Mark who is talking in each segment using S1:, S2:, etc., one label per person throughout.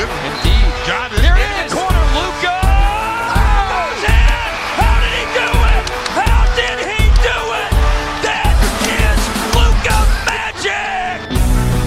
S1: Indeed. Got it. Here in the corner, Luca.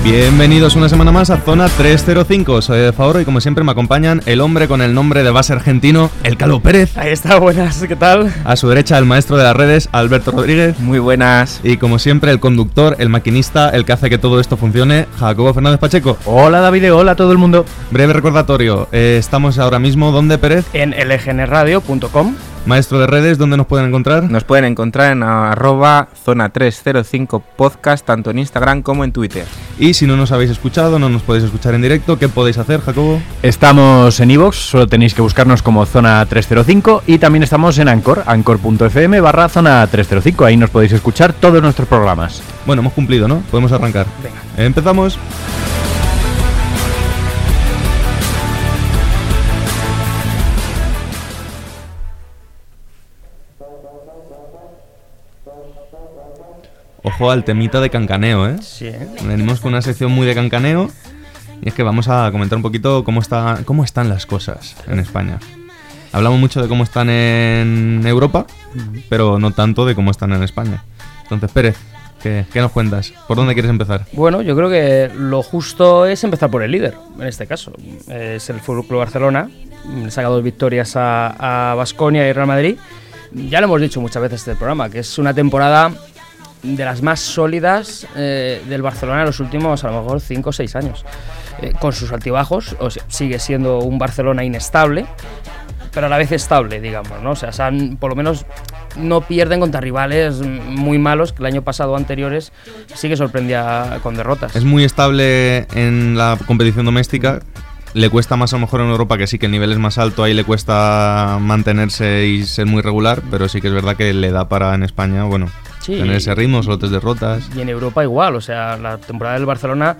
S2: Bienvenidos una semana más a Zona 305. Soy de Favoro y como siempre me acompañan el hombre con el nombre de base argentino, el Calvo Pérez.
S3: Ahí está, buenas, ¿qué tal?
S2: A su derecha el maestro de las redes, Alberto Rodríguez.
S3: Muy buenas.
S2: Y como siempre el conductor, el maquinista, el que hace que todo esto funcione, Jacobo Fernández Pacheco.
S4: Hola David, hola a todo el mundo.
S2: Breve recordatorio, eh, estamos ahora mismo, ¿dónde Pérez?
S3: En lgnradio.com.
S2: Maestro de redes, ¿dónde nos pueden encontrar?
S5: Nos pueden encontrar en arroba zona 305 podcast, tanto en Instagram como en Twitter.
S2: Y si no nos habéis escuchado, no nos podéis escuchar en directo, ¿qué podéis hacer, Jacobo?
S4: Estamos en iVoox, solo tenéis que buscarnos como Zona 305 y también estamos en Anchor, anchor.fm barra Zona 305. Ahí nos podéis escuchar todos nuestros programas.
S2: Bueno, hemos cumplido, ¿no? Podemos arrancar.
S3: Venga.
S2: Empezamos. Ojo al temita de cancaneo, ¿eh?
S3: Sí, ¿eh?
S2: Venimos con una sección muy de cancaneo y es que vamos a comentar un poquito cómo, está, cómo están las cosas en España. Hablamos mucho de cómo están en Europa, pero no tanto de cómo están en España. Entonces, Pérez, ¿qué, qué nos cuentas? ¿Por dónde quieres empezar?
S3: Bueno, yo creo que lo justo es empezar por el líder, en este caso. Es el Fútbol Club Barcelona. Le saca dos victorias a Basconia y Real Madrid. Ya lo hemos dicho muchas veces en este programa, que es una temporada de las más sólidas eh, del Barcelona en los últimos, a lo mejor, 5 o 6 años. Eh, con sus altibajos, sigue siendo un Barcelona inestable, pero a la vez estable, digamos, ¿no? O sea, se han- por lo menos no pierden contra rivales muy malos, que el año pasado anteriores sí que sorprendía con derrotas.
S2: Es muy estable en la competición doméstica. Le cuesta más a lo mejor en Europa, que sí que el nivel es más alto, ahí le cuesta mantenerse y ser muy regular, pero sí que es verdad que le da para en España, bueno,
S3: Sí.
S2: tener ese ritmo, solo tres derrotas.
S3: Y en Europa igual, o sea, la temporada del Barcelona,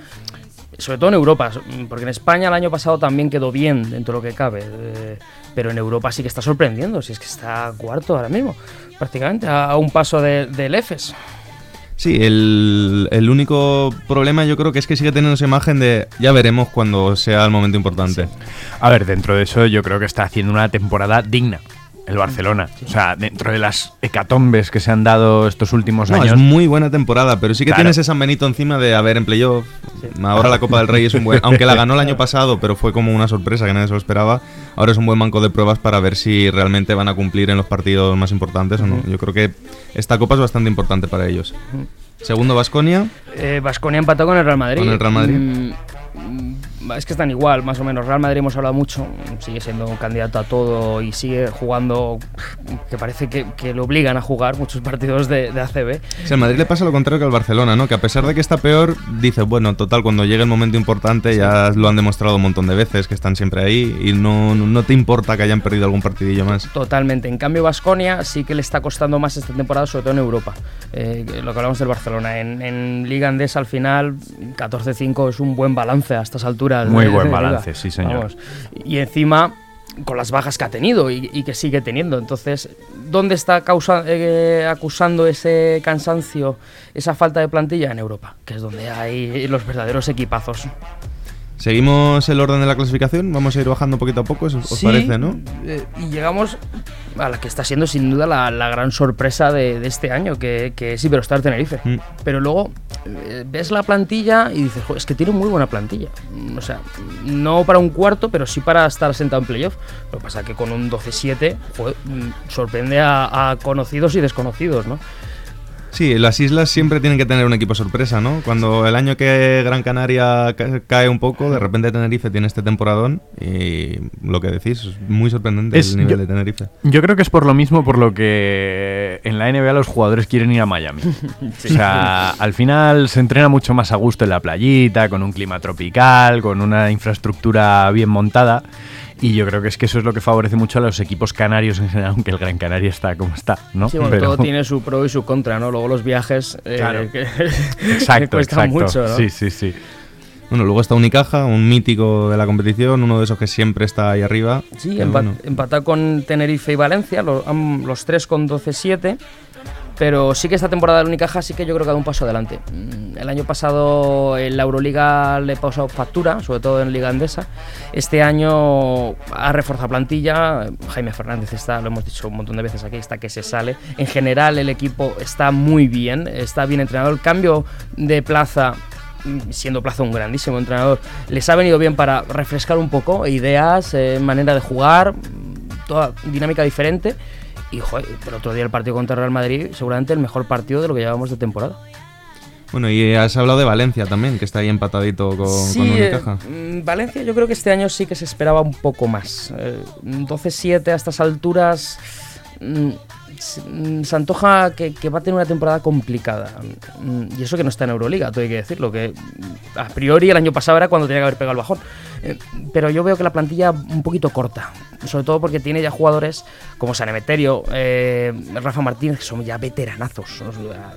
S3: sobre todo en Europa, porque en España el año pasado también quedó bien dentro de lo que cabe, eh, pero en Europa sí que está sorprendiendo, si es que está cuarto ahora mismo, prácticamente, a, a un paso de- del EFES.
S2: Sí, el, el único problema yo creo que es que sigue teniendo esa imagen de ya veremos cuando sea el momento importante.
S4: A ver, dentro de eso yo creo que está haciendo una temporada digna el Barcelona. O sea, dentro de las hecatombes que se han dado estos últimos
S2: No,
S4: años.
S2: es muy buena temporada, pero sí que
S4: Claro.
S2: tienes ese San Benito encima de haber en playoff. Ahora la Copa del Rey es un buen. Aunque la ganó el año pasado, pero fue como una sorpresa que nadie se lo esperaba. Ahora es un buen banco de pruebas para ver si realmente van a cumplir en los partidos más importantes o no. Yo creo que esta Copa es bastante importante para ellos. Segundo, Vasconia.
S3: Vasconia empató con el Real Madrid.
S2: Con el Real Madrid.
S3: Mm, mm, es que están igual, más o menos. Real Madrid hemos hablado mucho, sigue siendo un candidato a todo y sigue jugando, que parece que, que le obligan a jugar muchos partidos de, de ACB.
S2: Si al Madrid le pasa lo contrario que al Barcelona, ¿no? Que a pesar de que está peor, dice, bueno, total, cuando llegue el momento importante, ya lo han demostrado un montón de veces, que están siempre ahí y no, no te importa que hayan perdido algún partidillo más.
S3: Totalmente. En cambio, Vasconia sí que le está costando más esta temporada, sobre todo en Europa. Eh, lo que hablamos del Barcelona. En, en Liga Andesa, al final, 14-5 es un buen balance a estas alturas.
S4: Muy
S3: de-
S4: buen
S3: de
S4: balance, sí, señor.
S3: Vamos. Y encima, con las bajas que ha tenido y, y que sigue teniendo. Entonces, ¿dónde está causa- eh, acusando ese cansancio, esa falta de plantilla? En Europa, que es donde hay los verdaderos equipazos.
S2: Seguimos el orden de la clasificación, vamos a ir bajando poquito a poco, ¿os
S3: Sí,
S2: parece, no?
S3: eh, y llegamos a la que está siendo sin duda la, la gran sorpresa de, de este año, que, que es Iberostar Tenerife.
S2: Mm.
S3: Pero luego eh, ves la plantilla y dices, "Jo, es que tiene muy buena plantilla. Mm, O sea, no para un cuarto, pero sí para estar sentado en playoff. Lo que pasa es que con un 12-7 joder, mm, sorprende a, a conocidos y desconocidos, ¿no?
S2: Sí, las islas siempre tienen que tener un equipo sorpresa, ¿no? Cuando el año que Gran Canaria ca- cae un poco, de repente Tenerife tiene este temporadón y lo que decís es muy sorprendente
S4: Es-
S2: el nivel
S4: yo-
S2: de Tenerife.
S4: Yo creo que es por lo mismo por lo que en la NBA los jugadores quieren ir a Miami. O sea, al final se entrena mucho más a gusto en la playita, con un clima tropical, con una infraestructura bien montada. Y yo creo que es que eso es lo que favorece mucho a los equipos canarios en general, aunque el Gran Canaria está como está, ¿no?
S3: Sí, bueno,
S4: Pero-
S3: todo tiene su pro y su contra, ¿no? Luego los viajes eh,
S4: Claro.
S3: que,
S4: Exacto,
S3: que cuestan
S4: exacto.
S3: mucho, ¿no?
S4: Sí, sí, sí.
S2: Bueno, luego está Unicaja, un mítico de la competición, uno de esos que siempre está ahí arriba.
S3: Sí,
S2: que
S3: empa-
S2: bueno,
S3: empatado con Tenerife y Valencia, lo- am- los tres con 12-7. Pero sí que esta temporada del Unicaja sí que yo creo que ha dado un paso adelante. Mm, El año pasado en la Euroliga le pasado factura, sobre todo en Liga Andesa. Este año ha reforzado plantilla. Jaime Fernández está, lo hemos dicho un montón de veces aquí, está que se sale. En general el equipo está muy bien, está bien entrenado. El cambio de plaza mm, siendo Plaza un grandísimo entrenador, les ha venido bien para refrescar un poco ideas, eh, manera de jugar, mm, toda dinámica diferente. Y joder, el otro día el partido contra Real Madrid, seguramente el mejor partido de lo que llevamos de temporada.
S2: Bueno, y has hablado de Valencia también, que está ahí empatadito con,
S3: sí,
S2: con
S3: eh,
S2: Unicaja.
S3: mm, Valencia yo creo que este año sí que se esperaba un poco más. Eh, 12-7 a estas alturas mm, se antoja que, va a tener una temporada complicada. Mm, Y eso que no está en Euroliga, todo hay que decirlo, que mm, a priori el año pasado era cuando tenía que haber pegado el bajón. Eh, Pero yo veo que la plantilla un poquito corta, sobre todo porque tiene ya jugadores como San Emeterio, eh, Rafa Martínez, que son ya veteranazos,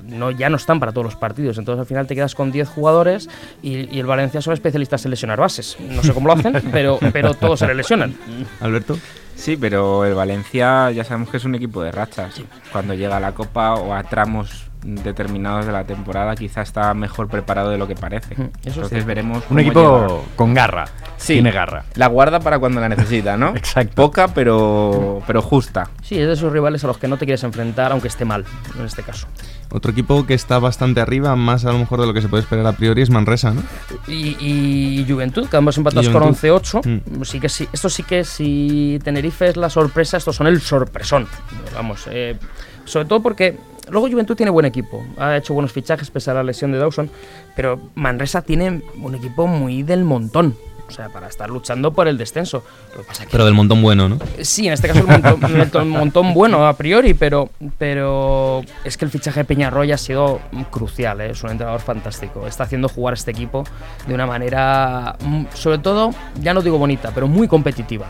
S3: no, ya no están para todos los partidos, entonces al final te quedas con 10 jugadores y, y el Valencia son especialistas en lesionar bases. No sé cómo lo hacen, pero, pero todos se le lesionan.
S2: Alberto.
S5: Sí, pero el Valencia ya sabemos que es un equipo de rachas. Cuando llega a la Copa o a tramos determinados de la temporada, quizá está mejor preparado de lo que parece.
S3: Eso es
S5: Entonces
S3: cierto.
S5: veremos.
S4: Un equipo
S5: llega.
S4: con garra.
S5: Sí,
S4: Tiene garra.
S5: La guarda para cuando la necesita, ¿no?
S4: Exacto.
S5: Poca, pero, pero justa.
S3: Sí, es de esos rivales a los que no te quieres enfrentar, aunque esté mal, en este caso.
S2: Otro equipo que está bastante arriba, más a lo mejor de lo que se puede esperar a priori, es Manresa, ¿no?
S3: Y, y Juventud, que ambos empatados con
S2: Juventud.
S3: 11-8. Sí que sí, esto sí que si Tenerife es la sorpresa, estos son el sorpresón. Vamos, eh, sobre todo porque luego Juventud tiene buen equipo. Ha hecho buenos fichajes pese a la lesión de Dawson. Pero Manresa tiene un equipo muy del montón. O sea, para estar luchando por el descenso. Lo que pasa que
S2: Pero del montón bueno, ¿no?
S3: Sí, en este caso el montón, el to- montón bueno a priori, pero, pero es que el fichaje de Peñarroya ha sido crucial, ¿eh? es un entrenador fantástico. Está haciendo jugar a este equipo de una manera, mm, sobre todo, ya no digo bonita, pero muy competitiva.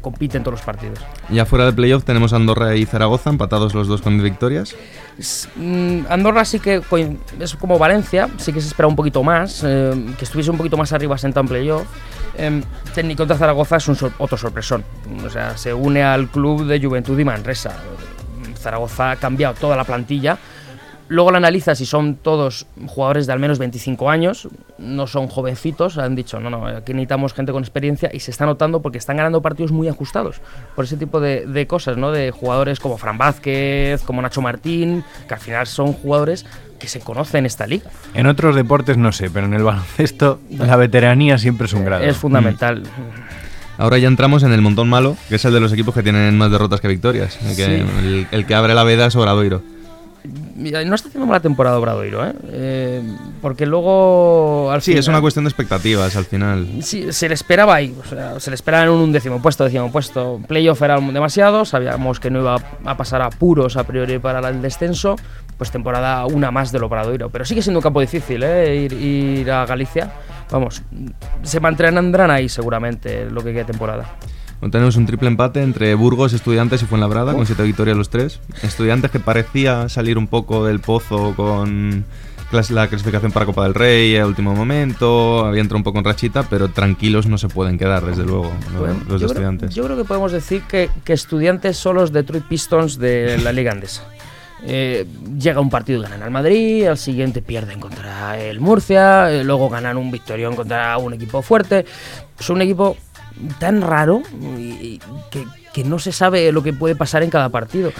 S3: Compite en todos los partidos.
S2: Ya fuera de playoff tenemos Andorra y Zaragoza, empatados los dos con victorias.
S3: Mm, Andorra sí que es como Valencia, sí que se espera un poquito más, eh, que estuviese un poquito más arriba sentado en playoff. Eh, Técnico contra Zaragoza es un otro sorpresón, o sea, se une al club de Juventud y Manresa. Zaragoza ha cambiado toda la plantilla. Luego la analizas y son todos jugadores de al menos 25 años, no son jovencitos, han dicho, no, no, aquí necesitamos gente con experiencia y se está notando porque están ganando partidos muy ajustados por ese tipo de, de cosas, ¿no? De jugadores como Fran Vázquez, como Nacho Martín, que al final son jugadores que se conocen en esta liga.
S4: En otros deportes no sé, pero en el baloncesto la veteranía siempre es un grado.
S3: Es fundamental.
S2: Ahora ya entramos en el montón malo, que es el de los equipos que tienen más derrotas que victorias. El que,
S3: Sí.
S2: el, el que abre la veda es Obradoiro.
S3: Mira, No está haciendo mala temporada Obradoiro, ¿eh? Eh, porque luego al
S2: Sí, es una cuestión de expectativas al final.
S3: Sí, se le esperaba ahí, o sea, se le esperaba en un undécimo puesto, décimo puesto. Playoff era demasiado, sabíamos que no iba a pasar a puros a priori para el descenso, pues temporada una más del Obradoiro. Pero sigue siendo un campo difícil, ¿eh? Ir, ir a Galicia. Vamos, se mantendrán ahí seguramente lo que quede temporada.
S2: Bueno, tenemos un triple empate entre Burgos, Estudiantes y Fuenlabrada, con siete victorias los tres. Estudiantes que parecía salir un poco del pozo con la clasificación para Copa del Rey a último momento, había entrado un poco en rachita, pero tranquilos no se pueden quedar, desde luego, los,
S3: Bueno,
S2: los de
S3: yo, creo,
S2: Estudiantes.
S3: yo creo que podemos decir que, que estudiantes son los Detroit Pistons de la Liga Andesa. Eh, llega un partido y ganan al Madrid, al siguiente pierden contra el Murcia, eh, luego ganan un victorión contra un equipo fuerte. Es un equipo tan raro y- y que, que no se sabe lo que puede pasar en cada partido.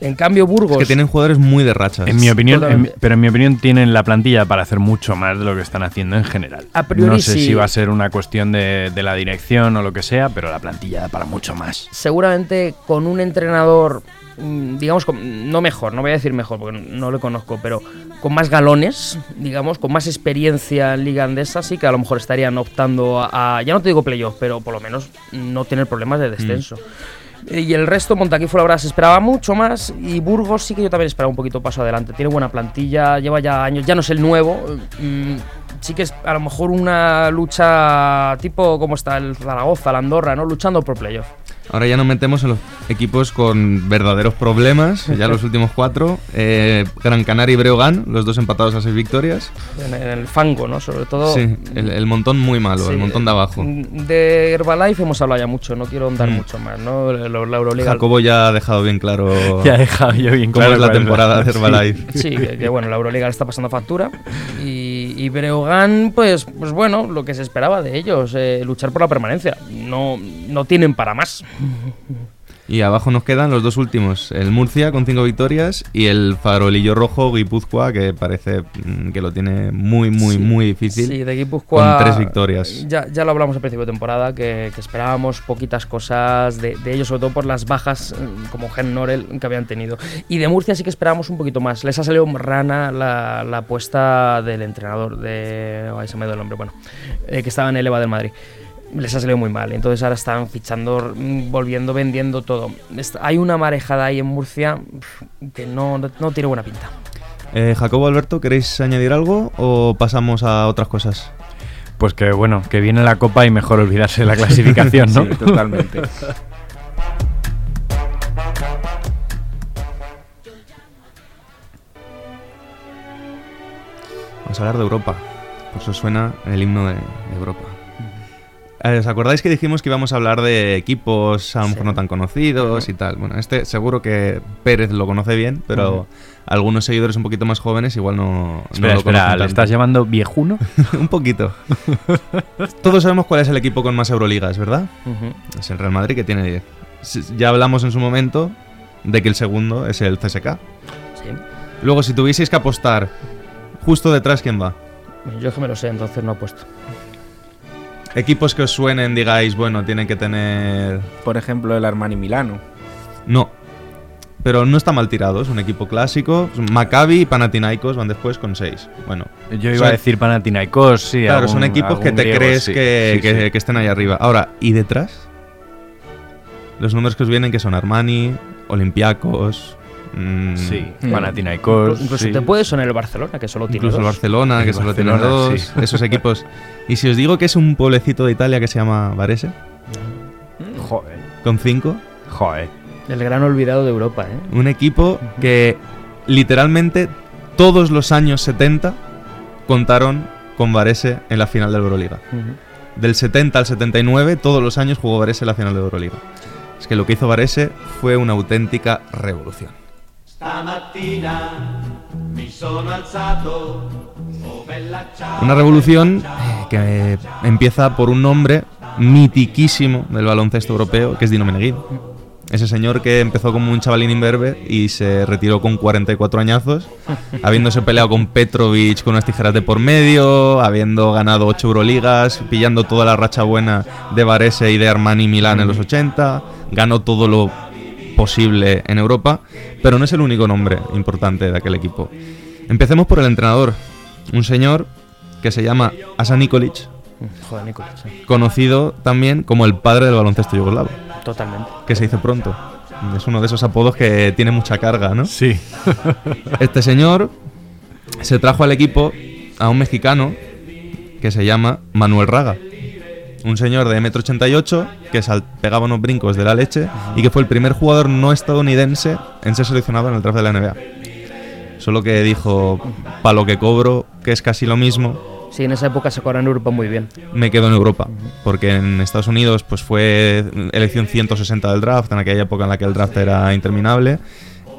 S3: En cambio, Burgos.
S2: Es que tienen jugadores muy de rachas.
S4: En mi opinión, en- pero en mi opinión tienen la plantilla para hacer mucho más de lo que están haciendo en general.
S3: A priori
S4: no sé
S3: sí.
S4: si va a ser una cuestión de, de la dirección o lo que sea, pero la plantilla da para mucho más.
S3: seguramente con un entrenador, digamos, con- no mejor, no voy a decir mejor porque no lo conozco, pero con más galones, digamos, con más experiencia en Liga Andesa, sí que a lo mejor estarían optando a, a- ya no te digo playoff, pero por lo menos no tener problemas de descenso. Eh, Y el resto, Montaquí la verdad se esperaba mucho más. Y Burgos sí que yo también esperaba un poquito paso adelante. Tiene buena plantilla, lleva ya años, ya no es el nuevo. mm, sí que es a lo mejor una lucha tipo como está el Zaragoza, la Andorra, ¿no? Luchando por playoff.
S2: Ahora ya nos metemos en los equipos con verdaderos problemas, ya los últimos cuatro. Eh, Gran Canaria y Breogán, los dos empatados a seis victorias.
S3: En, el fango, ¿no? Sobre todo.
S2: Sí, el, el montón muy malo, el
S3: Sí,
S2: montón de abajo.
S3: De Herbalife hemos hablado ya mucho, no quiero andar
S2: Mm.
S3: mucho más, ¿no? La, la Euroliga.
S2: Jacobo ya ha dejado bien claro
S4: Ya he dejado yo bien claro
S2: es la temporada de
S4: Sí.
S2: Herbalife.
S3: Sí, que, que, bueno, la Euroliga le está pasando factura. Y, y Breogán, pues, pues bueno, lo que se esperaba de ellos, eh, luchar por la permanencia. No, no tienen para más.
S2: Y abajo nos quedan los dos últimos, el Murcia con cinco victorias y el farolillo rojo Guipúzcoa que parece mm, que lo tiene muy, muy,
S3: Sí,
S2: muy difícil.
S3: Sí, de Guipúzcoa.
S2: Con tres victorias.
S3: Ya, ya lo hablamos al principio de temporada, que, que esperábamos poquitas cosas de, de ellos, sobre todo por las bajas eh, como Gen Norel que habían tenido. Y de Murcia sí que esperábamos un poquito más. Les ha salido rana la, la apuesta del entrenador de. Ay, se me el nombre, bueno, eh, que estaba en el EVA del Madrid. Les ha salido muy mal, entonces ahora están fichando, volviendo, vendiendo todo. Hay una marejada ahí en Murcia que no, no, no tiene buena pinta.
S2: Eh, Jacobo Alberto, ¿queréis añadir algo o pasamos a otras cosas?
S4: Pues que bueno, que viene la copa y mejor olvidarse de la clasificación, ¿no?
S5: Sí, totalmente.
S2: Vamos a hablar de Europa. Por eso suena el himno de, de Europa. Eh, ¿Os acordáis que dijimos que íbamos a hablar de equipos a lo mejor
S3: Sí.
S2: no tan conocidos y tal? Bueno, este seguro que Pérez lo conoce bien, pero algunos seguidores un poquito más jóvenes igual no, no
S4: Espera,
S2: lo
S4: espera,
S2: conocen
S4: ¿le
S2: tanto.
S4: estás llamando viejuno?
S2: un poquito. Todos sabemos cuál es el equipo con más Euroligas, ¿verdad? Es el Real Madrid que tiene 10. S- Ya hablamos en su momento de que el segundo es el CSK.
S3: Sí.
S2: Luego, si tuvieseis que apostar, justo detrás, ¿quién va?
S3: Yo es que me lo sé, entonces no apuesto.
S2: Equipos que os suenen, digáis, bueno, tienen que tener.
S5: Por ejemplo, el Armani Milano.
S2: No. Pero no está mal tirado, es un equipo clásico. Maccabi y Panathinaikos van después con 6. Bueno,
S4: Yo iba a decir Panathinaikos, sí.
S2: claro,
S4: algún-
S2: son equipos que te
S4: griego,
S2: crees
S4: sí.
S2: que,
S4: Sí,
S2: que-
S4: sí.
S2: que estén ahí arriba. Ahora, ¿y detrás? Los números que os vienen que son Armani, Olympiacos. Mm,
S4: Sí,
S5: Mm.
S4: Panathinaikos.
S3: Incluso
S4: sí.
S3: te puede sonar el Barcelona, que solo tiene
S2: Incluso el
S3: dos.
S2: Barcelona,
S4: El
S2: que solo tiene
S4: Barcelona,
S2: dos.
S4: sí.
S2: Esos equipos. Y si os digo que es un pueblecito de Italia que se llama Varese,
S4: Joder,
S2: con 5,
S4: joder.
S3: El gran olvidado de Europa, ¿eh?
S2: un equipo que literalmente todos los años 70 contaron con Varese en la final de la Euroliga. Del 70 al 79, todos los años jugó Varese en la final de la Euroliga. Es que lo que hizo Varese fue una auténtica revolución. Una revolución eh, que empieza por un nombre mitiquísimo del baloncesto europeo, que es Dino Meneghin. Ese señor que empezó como un chavalín imberbe y se retiró con 44 añazos, habiéndose peleado con Petrovic con unas tijeras de por medio, habiendo ganado 8 Euroligas, pillando toda la racha buena de Varese y de Armani Milán en los 80, ganó todo lo posible en Europa, pero no es el único nombre importante de aquel equipo. Empecemos por el entrenador, un señor que se llama Asa Nikolic,
S3: Joder, sí.
S2: conocido también como el padre del baloncesto yugoslavo,
S3: Totalmente.
S2: que se dice pronto. Es uno de esos apodos que tiene mucha carga, ¿no?
S4: Sí.
S2: Este señor se trajo al equipo a un mexicano que se llama Manuel Raga. Un señor de 1,88 m que sal- pegaba unos brincos de la leche y que fue el primer jugador no estadounidense en ser seleccionado en el draft de la NBA. Solo que dijo, para lo que cobro, que es casi lo mismo,
S3: Sí, en esa época se cobra en Europa muy bien.
S2: me quedo en Europa. Porque en Estados Unidos pues fue elección 160 del draft, en aquella época en la que el draft era interminable.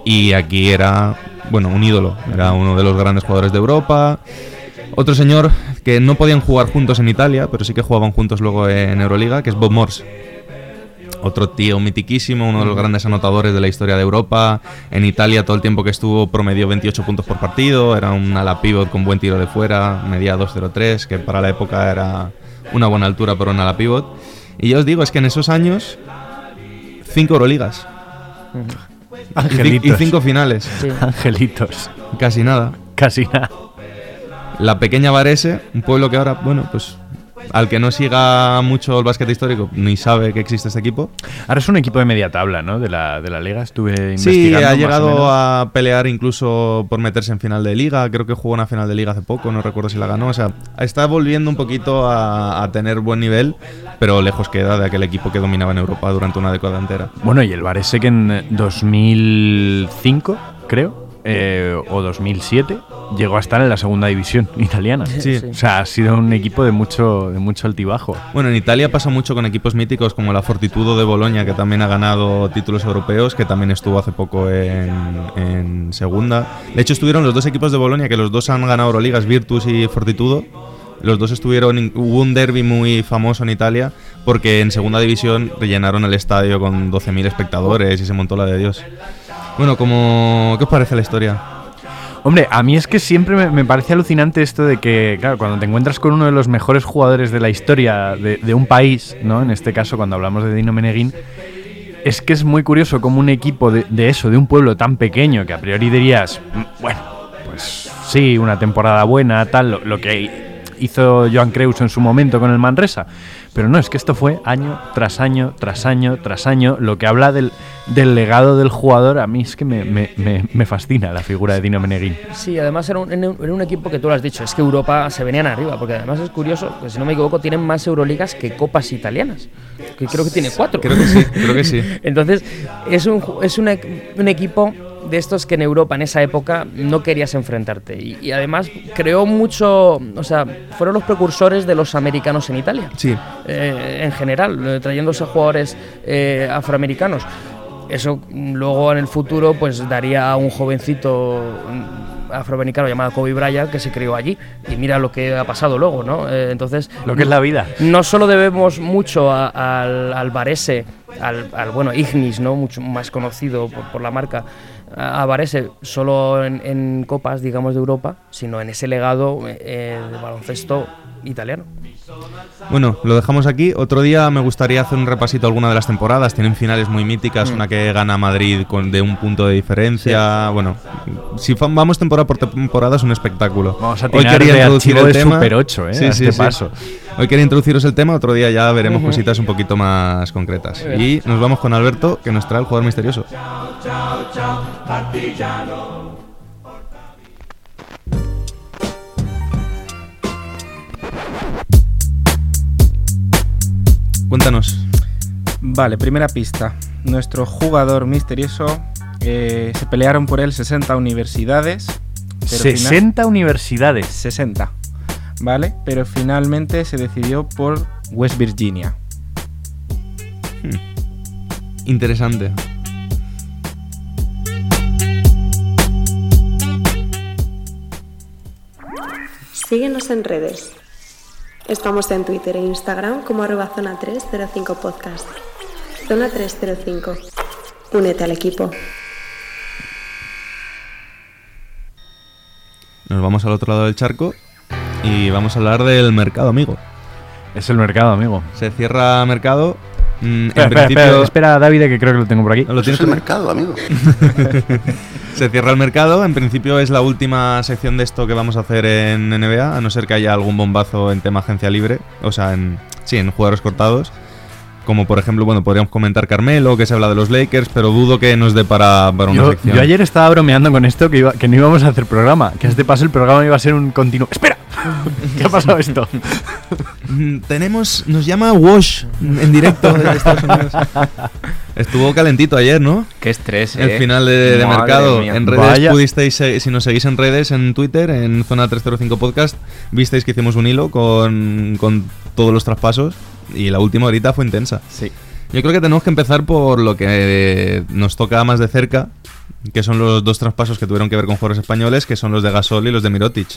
S2: Y aquí era, bueno, un ídolo. Era uno de los grandes jugadores de Europa. Otro señor que no podían jugar juntos en Italia, pero sí que jugaban juntos luego en Euroliga, que es Bob Morse. Otro tío mitiquísimo, uno de los grandes anotadores de la historia de Europa. En Italia todo el tiempo que estuvo promedió 28 puntos por partido. Era un ala pivot con buen tiro de fuera, medía 2.03, que para la época era una buena altura para un ala pivot. Y ya os digo, es que en esos años, cinco Euroligas.
S4: Angelitos.
S2: Y cinco finales.
S3: Sí.
S4: Angelitos.
S2: Casi nada.
S4: Casi nada.
S2: La pequeña Varese, un pueblo que ahora, bueno, pues al que no siga mucho el básquet histórico ni sabe que existe este equipo.
S4: Ahora es un equipo de media tabla, ¿no? De la, de la liga. Estuve
S2: Sí,
S4: investigando.
S2: ha
S4: más o
S2: llegado a pelear incluso por meterse en final de liga. Creo que jugó una final de liga hace poco, no recuerdo si la ganó. O sea, está volviendo un poquito a, a tener buen nivel, pero lejos queda de aquel equipo que dominaba en Europa durante una década entera.
S4: Bueno, y el Varese que en 2005, creo, eh, o 2007, llegó a estar en la segunda división italiana.
S2: Sí.
S4: O sea, ha sido un equipo de mucho, de mucho altibajo.
S2: Bueno, en Italia pasa mucho con equipos míticos como la Fortitudo de Bolonia, que también ha ganado títulos europeos, que también estuvo hace poco en, en segunda. De hecho, estuvieron los dos equipos de Bolonia, que los dos han ganado Euroligas, Virtus y Fortitudo. Los dos estuvieron, en- hubo un derby muy famoso en Italia, porque en segunda división rellenaron el estadio con 12.000 espectadores y se montó la de Dios. Bueno, como, ¿qué os parece la historia?
S4: Hombre, a mí es que siempre me, parece alucinante esto de que, claro, cuando te encuentras con uno de los mejores jugadores de la historia de, un país, ¿no? En este caso, cuando hablamos de Dino Meneguín, es que es muy curioso como un equipo de, de eso, de un pueblo tan pequeño, que a priori dirías, "Mm, bueno, pues sí, una temporada buena, tal, lo, lo que hizo Joan Creus en su momento con el Manresa. Pero no, es que esto fue año tras año, tras año, tras año. Lo que habla del, del legado del jugador, a mí es que me, me- me- me fascina la figura de Dino Meneguín.
S3: Sí, además era un, era un- equipo que tú lo has dicho, es que Europa se venían arriba, porque además es curioso, que si no me equivoco, tienen más Euroligas que copas italianas, que creo que tiene cuatro.
S2: Creo que sí, creo que sí.
S3: Entonces, es un, es un, e- un equipo de estos que en Europa en esa época no querías enfrentarte. Y, y además creó mucho, o sea, fueron los precursores de los americanos en Italia.
S2: Sí.
S3: Eh, en general, eh, trayéndose jugadores eh, afroamericanos. Eso mm, luego en el futuro pues daría a un jovencito mm, afroamericano llamado Kobe Bryant que se crió allí y mira lo que ha pasado luego, ¿no? Eh, entonces
S4: Lo que es la vida.
S3: no solo debemos mucho a- al, al Varese, al, al, bueno Ignis, ¿no? Mucho más conocido por, por la marca, a a Varese solo en, en copas, digamos, de Europa, sino en ese legado eh, de baloncesto italiano.
S2: Bueno, lo dejamos aquí. Otro día me gustaría hacer un repasito a alguna de las temporadas. Tienen finales muy míticas,
S3: Mm.
S2: una que gana Madrid con de un punto de diferencia. Bueno, si vamos temporada por temporada es un espectáculo.
S4: Vamos a tirar de archivo de Super 8, ¿eh?
S2: Sí,
S4: a
S2: sí,
S4: este
S2: sí.
S4: paso.
S2: Hoy quería introduciros el tema, otro día ya veremos cositas un poquito más concretas. Y nos vamos con Alberto, que nos trae el jugador misterioso. Cuéntanos.
S5: Vale, primera pista. Nuestro jugador misterioso eh, se pelearon por él 60 universidades. pero final-
S4: 60 universidades.
S5: 60. ¿Vale? Pero finalmente se decidió por West Virginia.
S2: Interesante.
S6: Síguenos en redes. Estamos en Twitter e Instagram como arroba zona 305 podcast. Zona 305. Únete al equipo.
S2: Nos vamos al otro lado del charco y vamos a hablar del mercado, amigo.
S4: Es el mercado, amigo.
S2: Se cierra mercado. mm,
S4: Espera,
S2: en
S4: espera,
S2: principio,
S4: espera, espera, David, que creo que lo tengo por aquí.
S2: ¿Lo tienes
S7: Es el mercado, amigo.
S2: Se cierra el mercado. En principio es la última sección de esto que vamos a hacer en NBA, a no ser que haya algún bombazo en tema agencia libre, o sea, en sí, en jugadores cortados. Como por ejemplo, bueno, podríamos comentar Carmelo, que se habla de los Lakers, pero dudo que nos dé para, para una
S4: Yo,
S2: sección.
S4: yo ayer estaba bromeando con esto que, iba- que no íbamos a hacer programa. Que a este paso el programa iba a ser un continuo. ¡Espera! ¿Qué ha pasado esto?
S2: Mm, Tenemos, nos llama Wash en directo desde Estados Unidos. Estuvo calentito ayer, ¿no?
S5: Qué estrés,
S2: El
S5: eh.
S2: final de, de mercado.
S5: mía.
S2: En redes
S4: Vaya.
S2: pudisteis, eh, si nos seguís en redes, en Twitter, en Zona 305 Podcast, visteis que hicimos un hilo con, con todos los traspasos y la última horita fue intensa.
S5: Sí.
S2: Yo creo que tenemos que empezar por lo que eh, nos toca más de cerca, que son los dos traspasos que tuvieron que ver con jugadores españoles, que son los de Gasol y los de Mirotic.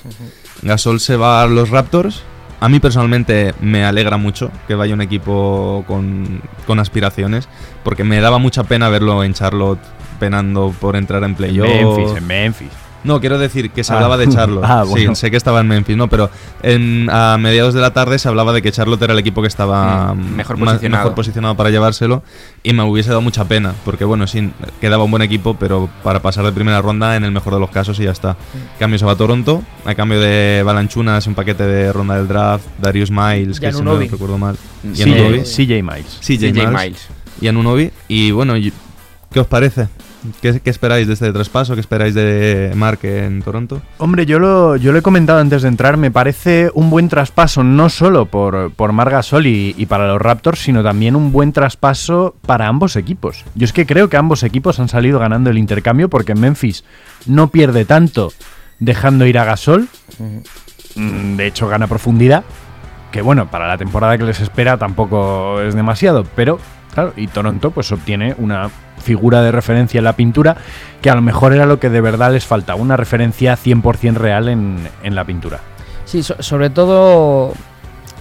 S2: Gasol se va a los Raptors. A mí personalmente me alegra mucho que vaya un equipo con, con aspiraciones, porque me daba mucha pena verlo en Charlotte penando por entrar en playoff.
S4: Memphis, en Memphis.
S2: No, quiero decir que se
S4: Ah.
S2: hablaba de Charlotte.
S4: Ah, bueno.
S2: Sí, sé que estaba en Memphis, no, pero en, a mediados de la tarde se hablaba de que Charlotte era el equipo que estaba
S5: Mm, mejor posicionado.
S2: mejor posicionado para llevárselo y me hubiese dado mucha pena, porque bueno, sí, quedaba un buen equipo, pero para pasar de primera ronda en el mejor de los casos y ya está.
S5: Mm.
S2: Cambio se va a Toronto, a cambio de Balanchunas, un paquete de ronda del draft, Darius Miles, que si no recuerdo mal,
S5: Sí,
S4: CJ, Miles.
S2: CJ
S5: CJ
S2: Miles,
S5: Miles.
S2: y Anunobi. Y bueno, ¿qué os parece? ¿Qué, qué esperáis de este traspaso? ¿Qué esperáis de Mark en Toronto?
S4: Hombre, yo lo, yo lo he comentado antes de entrar, me parece un buen traspaso no solo por, por Margasol y, y para los Raptors, sino también un buen traspaso para ambos equipos. Yo es que creo que ambos equipos han salido ganando el intercambio porque Memphis no pierde tanto dejando ir a Gasol, de hecho gana profundidad, que bueno, para la temporada que les espera tampoco es demasiado, pero claro, y Toronto pues obtiene una figura de referencia en la pintura que a lo mejor era lo que de verdad les falta, una referencia 100% real en, en la pintura.
S3: Sí, so- sobre todo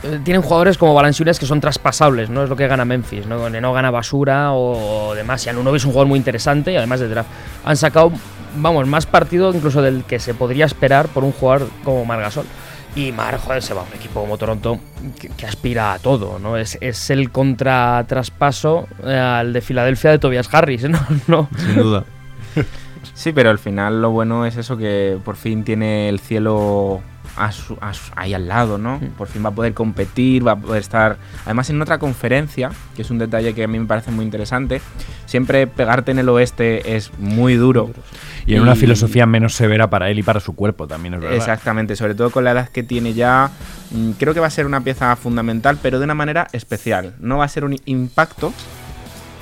S3: eh, tienen jugadores como Valanciunas que son traspasables, no es lo que gana Memphis, no, no gana basura o, demás. Y Anunoby es un jugador muy interesante y además de draft. Han sacado, vamos, más partido incluso del que se podría esperar por un jugador como Margasol. Y Mar, joder, se va a un equipo como Toronto que, que aspira a todo, ¿no? Es, es el contratraspaso eh, al de Filadelfia de Tobias Harris, ¿no? no.
S2: Sin duda.
S5: Sí, pero al final lo bueno es eso que por fin tiene el cielo a su- a su- ahí al lado, ¿no? Por fin va a poder competir, va a poder estar. Además, en otra conferencia, que es un detalle que a mí me parece muy interesante, siempre pegarte en el oeste es muy duro.
S4: Y en una filosofía menos severa para él y para su cuerpo también, es verdad.
S5: Exactamente, sobre todo con la edad que tiene ya, mm, creo que va a ser una pieza fundamental, pero de una manera especial. No va a ser un impacto,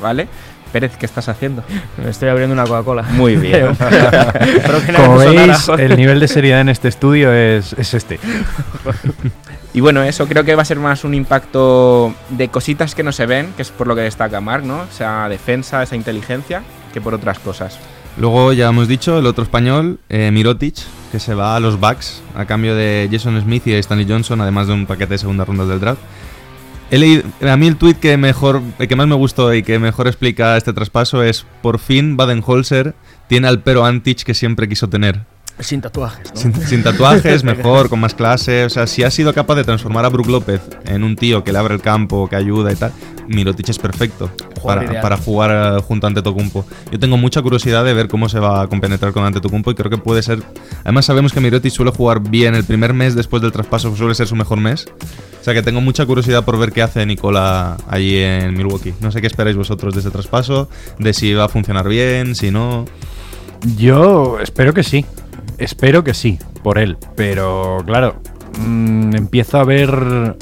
S5: ¿vale? Pérez, ¿qué estás haciendo?
S3: Me estoy abriendo una Coca-Cola.
S5: Muy bien.
S4: Como veis, el nivel de seriedad en este estudio es, es este.
S5: Y bueno, eso creo que va a ser más un impacto de cositas que no se ven, que es por lo que destaca Mark, ¿no? Esa defensa, esa inteligencia, que por otras cosas.
S2: Luego ya hemos dicho el otro español, eh, Mirotic, que se va a los Bucks a cambio de Jason Smith y Stanley Johnson, además de un paquete de segunda ronda del draft. He leído- a mí el tweet que mejor, que más me gustó y que mejor explica este traspaso es por fin Baden-Holzer tiene al pero Antich que siempre quiso tener.
S3: Sin tatuajes, ¿no?
S2: Sin, sin tatuajes, mejor, con más clase. O sea, si ha sido capaz de transformar a Brook López en un tío que le abre el campo, que ayuda y tal, Mirotic es perfecto para, para jugar eh, junto a Antetokounmpo. Yo tengo mucha curiosidad de ver cómo se va a compenetrar con Antetokounmpo y creo que puede ser... Además sabemos que Mirotic suele jugar bien el primer mes después del traspaso, suele ser su mejor mes. O sea que tengo mucha curiosidad por ver qué hace Nicola allí en Milwaukee. No sé qué esperáis vosotros de ese traspaso, de si va a funcionar bien, si no...
S4: Yo espero que sí. Espero que sí, por él. Pero claro, mm, empiezo a ver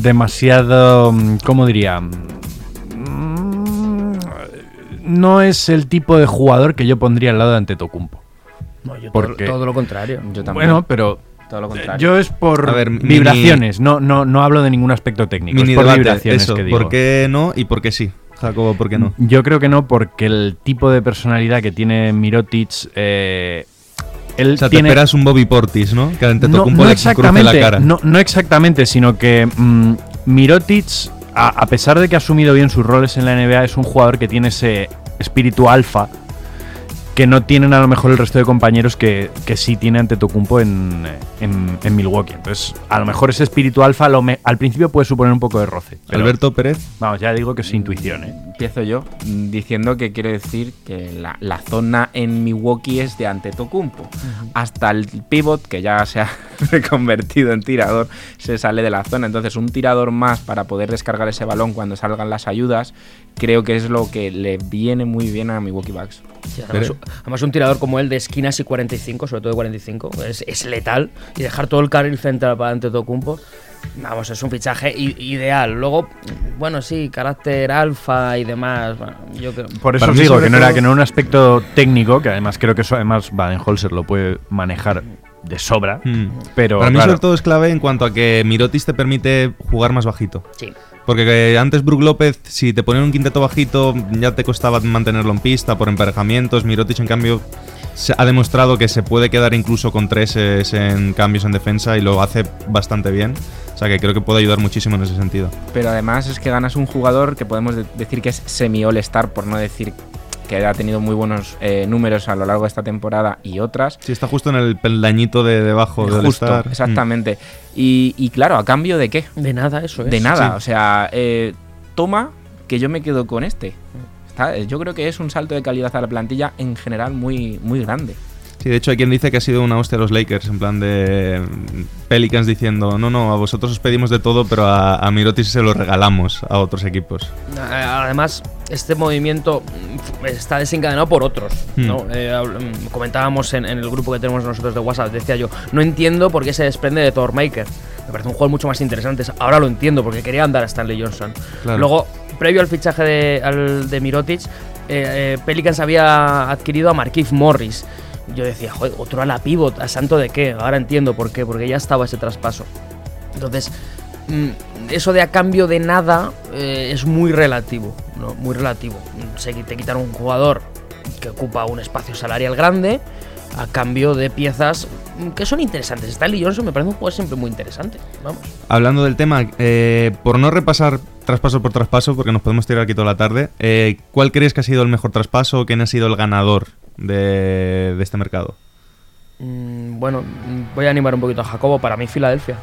S4: demasiado. mm, ¿Cómo diría? Mm, No es el tipo de jugador que yo pondría al lado de Antetokounmpo.
S3: No, yo
S4: Porque-
S3: todo lo contrario.
S5: Yo también.
S4: Bueno, pero
S5: todo lo contrario.
S4: yo es por
S2: mini-
S4: vibraciones. No, no, no hablo de ningún aspecto técnico.
S2: Mini
S4: es por
S2: debate,
S4: vibraciones
S2: eso,
S4: que digo.
S2: ¿por qué no y por qué sí? Jacobo, ¿por qué no?
S4: Yo creo que no, porque el tipo de personalidad que tiene Mirotic. eh, él
S2: O sea,
S4: tiene
S2: te esperas un Bobby Portis, ¿no? Que a
S4: no,
S2: Antetokounmpo
S4: no
S2: le cruce
S4: exactamente,
S2: la cara.
S4: No, no exactamente, sino que mm, Mirotic, a, a pesar de que ha asumido bien sus roles en la NBA, es un jugador que tiene ese espíritu alfa que no tienen a lo mejor el resto de compañeros que, que sí tiene Antetokounmpo en, en, en Milwaukee. Entonces, a lo mejor ese espíritu alfa lo me- al principio puede suponer un poco de roce. pero-
S2: Alberto Pérez.
S4: Vamos, ya digo que es intuición, ¿eh?
S5: Empiezo yo mm, diciendo que quiere decir que la, la zona en Milwaukee es de Antetokounmpo. Hasta el pivot, que ya se ha reconvertido en tirador, se sale de la zona. Entonces, un tirador más para poder descargar ese balón cuando salgan las ayudas, creo que es lo que le viene muy bien a Milwaukee Bucks.
S3: Sí, además, además un tirador como él de esquinas y 45, sobre todo de 45, es, es letal. Y dejar todo el carril central para Antetokounmpo, vamos, es un fichaje ideal. Luego, bueno, sí, carácter alfa y demás. bueno, yo creo.
S4: Por eso os digo que no era que no era un aspecto técnico, que además creo que eso además Baden-Holzer lo puede manejar de sobra,
S2: Mm.
S4: pero
S2: Para mí,
S4: claro,
S2: sobre todo, es clave en cuanto a que Mirotis te permite jugar más bajito.
S3: Sí.
S2: Porque que antes Brook López, si te ponían un quinteto bajito, ya te costaba mantenerlo en pista por emparejamientos. Mirotic, en cambio, se ha demostrado que se puede quedar incluso con treses en cambios en defensa y lo hace bastante bien. O sea que creo que puede ayudar muchísimo en ese sentido.
S5: Pero además es que ganas un jugador que podemos de- decir que es semi all-star, por no decir que ha tenido muy buenos eh, números a lo largo de esta temporada y otras.
S2: Sí, está justo en el peldañito de debajo del
S5: Justo,
S2: All-Star.
S5: exactamente. Y, y claro, ¿a cambio de qué?
S3: De nada, eso es.
S5: De nada,
S2: Sí.
S5: o sea, eh, toma que yo me quedo con este. Está- yo creo que es un salto de calidad a la plantilla en general muy, muy grande.
S2: Sí, de hecho hay quien dice que ha sido una hostia a los Lakers, en plan de mm, Pelicans diciendo, no, no, a vosotros os pedimos de todo, pero a, a Mirotic se lo regalamos a otros equipos.
S3: Eh, Además, este movimiento está desencadenado por otros. ¿no?
S2: Hmm.
S3: Eh, habl- mm, comentábamos en, en el grupo que tenemos nosotros de WhatsApp, decía yo, no entiendo por qué se desprende de Thor Maker. Me parece un juego mucho más interesante. Ahora lo entiendo, porque quería andar a Stanley Johnson.
S2: Claro.
S3: Luego, previo al fichaje de, al- de Mirotic, eh, eh, Pelicans había adquirido a Marquise Morris. Yo decía, joder, otro a la pivot, ¿a santo de qué? Ahora entiendo por qué, porque ya estaba ese traspaso. Entonces, mm, eso de a cambio de nada eh, es muy relativo. Muy relativo. Te quitan un jugador que ocupa un espacio salarial grande a cambio de piezas mm, que son interesantes. Stanley Johnson me parece un jugador siempre muy interesante. Vamos.
S2: Hablando del tema, eh, por no repasar traspaso por traspaso, porque nos podemos tirar aquí toda la tarde, eh, ¿cuál crees que ha sido el mejor traspaso o quién ha sido el ganador de, de este mercado?
S3: Mm, bueno, voy a animar un poquito a Jacobo. Para mí, Filadelfia.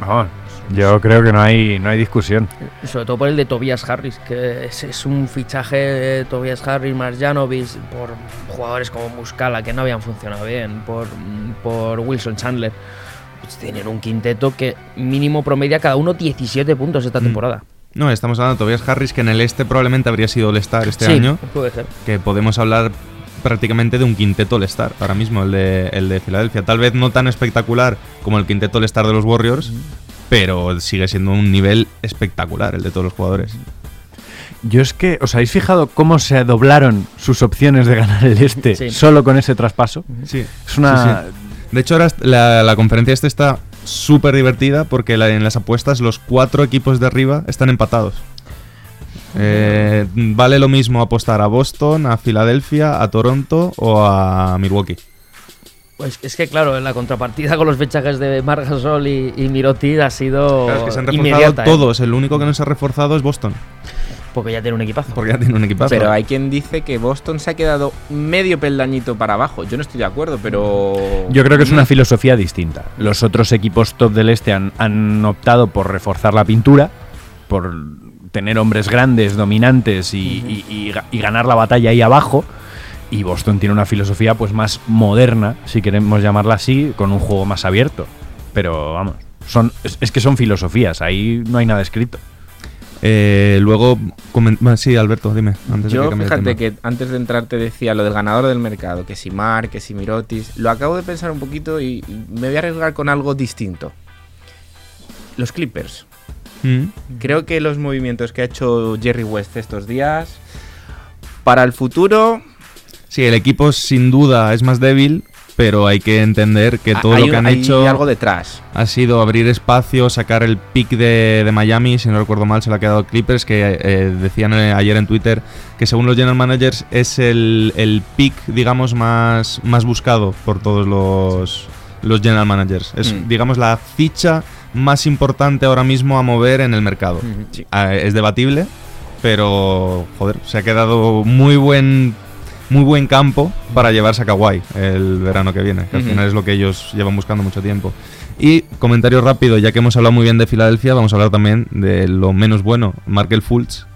S4: Vamos, yo creo que no hay, no hay discusión.
S3: Sobre todo por el de Tobias Harris, que es, es un fichaje de Tobias Harris, Marjanovic, por jugadores como Muscala que no habían funcionado bien, por, por Wilson Chandler. Pues tienen un quinteto que mínimo promedia cada uno 17 puntos esta
S2: Mm.
S3: temporada.
S2: No, estamos hablando de Tobias Harris, que en el este probablemente habría sido All-Star este
S3: sí,
S2: año,
S3: puede ser.
S2: que podemos hablar prácticamente de un quinteto All-Star ahora mismo, el de, el de Filadelfia. Tal vez no tan espectacular como el quinteto All-Star de los Warriors, pero sigue siendo un nivel espectacular el de todos los jugadores.
S4: Yo es que, ¿os habéis fijado cómo se doblaron sus opciones de ganar el este
S3: Sí.
S4: solo con ese traspaso?
S2: Sí.
S4: Es una...
S2: De hecho, ahora la, la conferencia esta está súper divertida porque la- en las apuestas los cuatro equipos de arriba están empatados. Eh, vale lo mismo apostar a Boston, a Filadelfia, a Toronto o a Milwaukee.
S3: Pues es que, claro, la contrapartida con los fichajes de Margasol y, y ha sido
S2: Claro, es que se han reforzado
S3: inmediata, ¿eh?
S2: todos. El único que no se ha reforzado es Boston.
S3: Porque ya tiene un equipazo.
S2: Porque ya tiene un equipazo.
S5: Pero hay quien dice que Boston se ha quedado medio peldañito para abajo. Yo no estoy de acuerdo, pero.
S4: Yo creo que es una filosofía distinta. Los otros equipos top del este han, han optado por reforzar la pintura, por tener hombres grandes, dominantes y, y- y ga- y ganar la batalla ahí abajo. Y Boston tiene una filosofía pues más moderna, si queremos llamarla así, con un juego más abierto. Pero vamos, son, es, es que son filosofías, ahí no hay nada escrito.
S2: Eh, luego, bueno, sí, Alberto, dime. Antes de
S5: Yo,
S2: que de
S5: fíjate
S2: tema.
S5: que antes de entrar te decía lo del ganador del mercado, que si Mar, que si Mirotis. Lo acabo de pensar un poquito y me voy a arriesgar con algo distinto. Los Clippers.
S2: Mm.
S5: Creo que los movimientos que ha hecho Jerry West estos días, para el futuro,
S2: Sí, el equipo sin duda es más débil, pero hay que entender que todo
S5: hay,
S2: lo que han
S5: hay
S2: hecho
S5: algo detrás.
S2: ha sido abrir espacio, sacar el pick de, de Miami, si no recuerdo mal, se lo ha quedado Clippers, que eh, decían eh, ayer en Twitter que según los general managers es el, el pick, digamos, más, más buscado por todos los, los general managers. Es,
S5: Mm.
S2: digamos, la ficha más importante ahora mismo a mover en el mercado.
S5: Sí.
S2: Ah, es debatible, pero joder, se ha quedado muy buen muy buen campo para llevarse a Kawhi el verano que viene, que al final es lo que ellos llevan buscando mucho tiempo. Y comentario rápido, ya que hemos hablado muy bien de Filadelfia, vamos a hablar también de lo menos bueno. Markel Fultz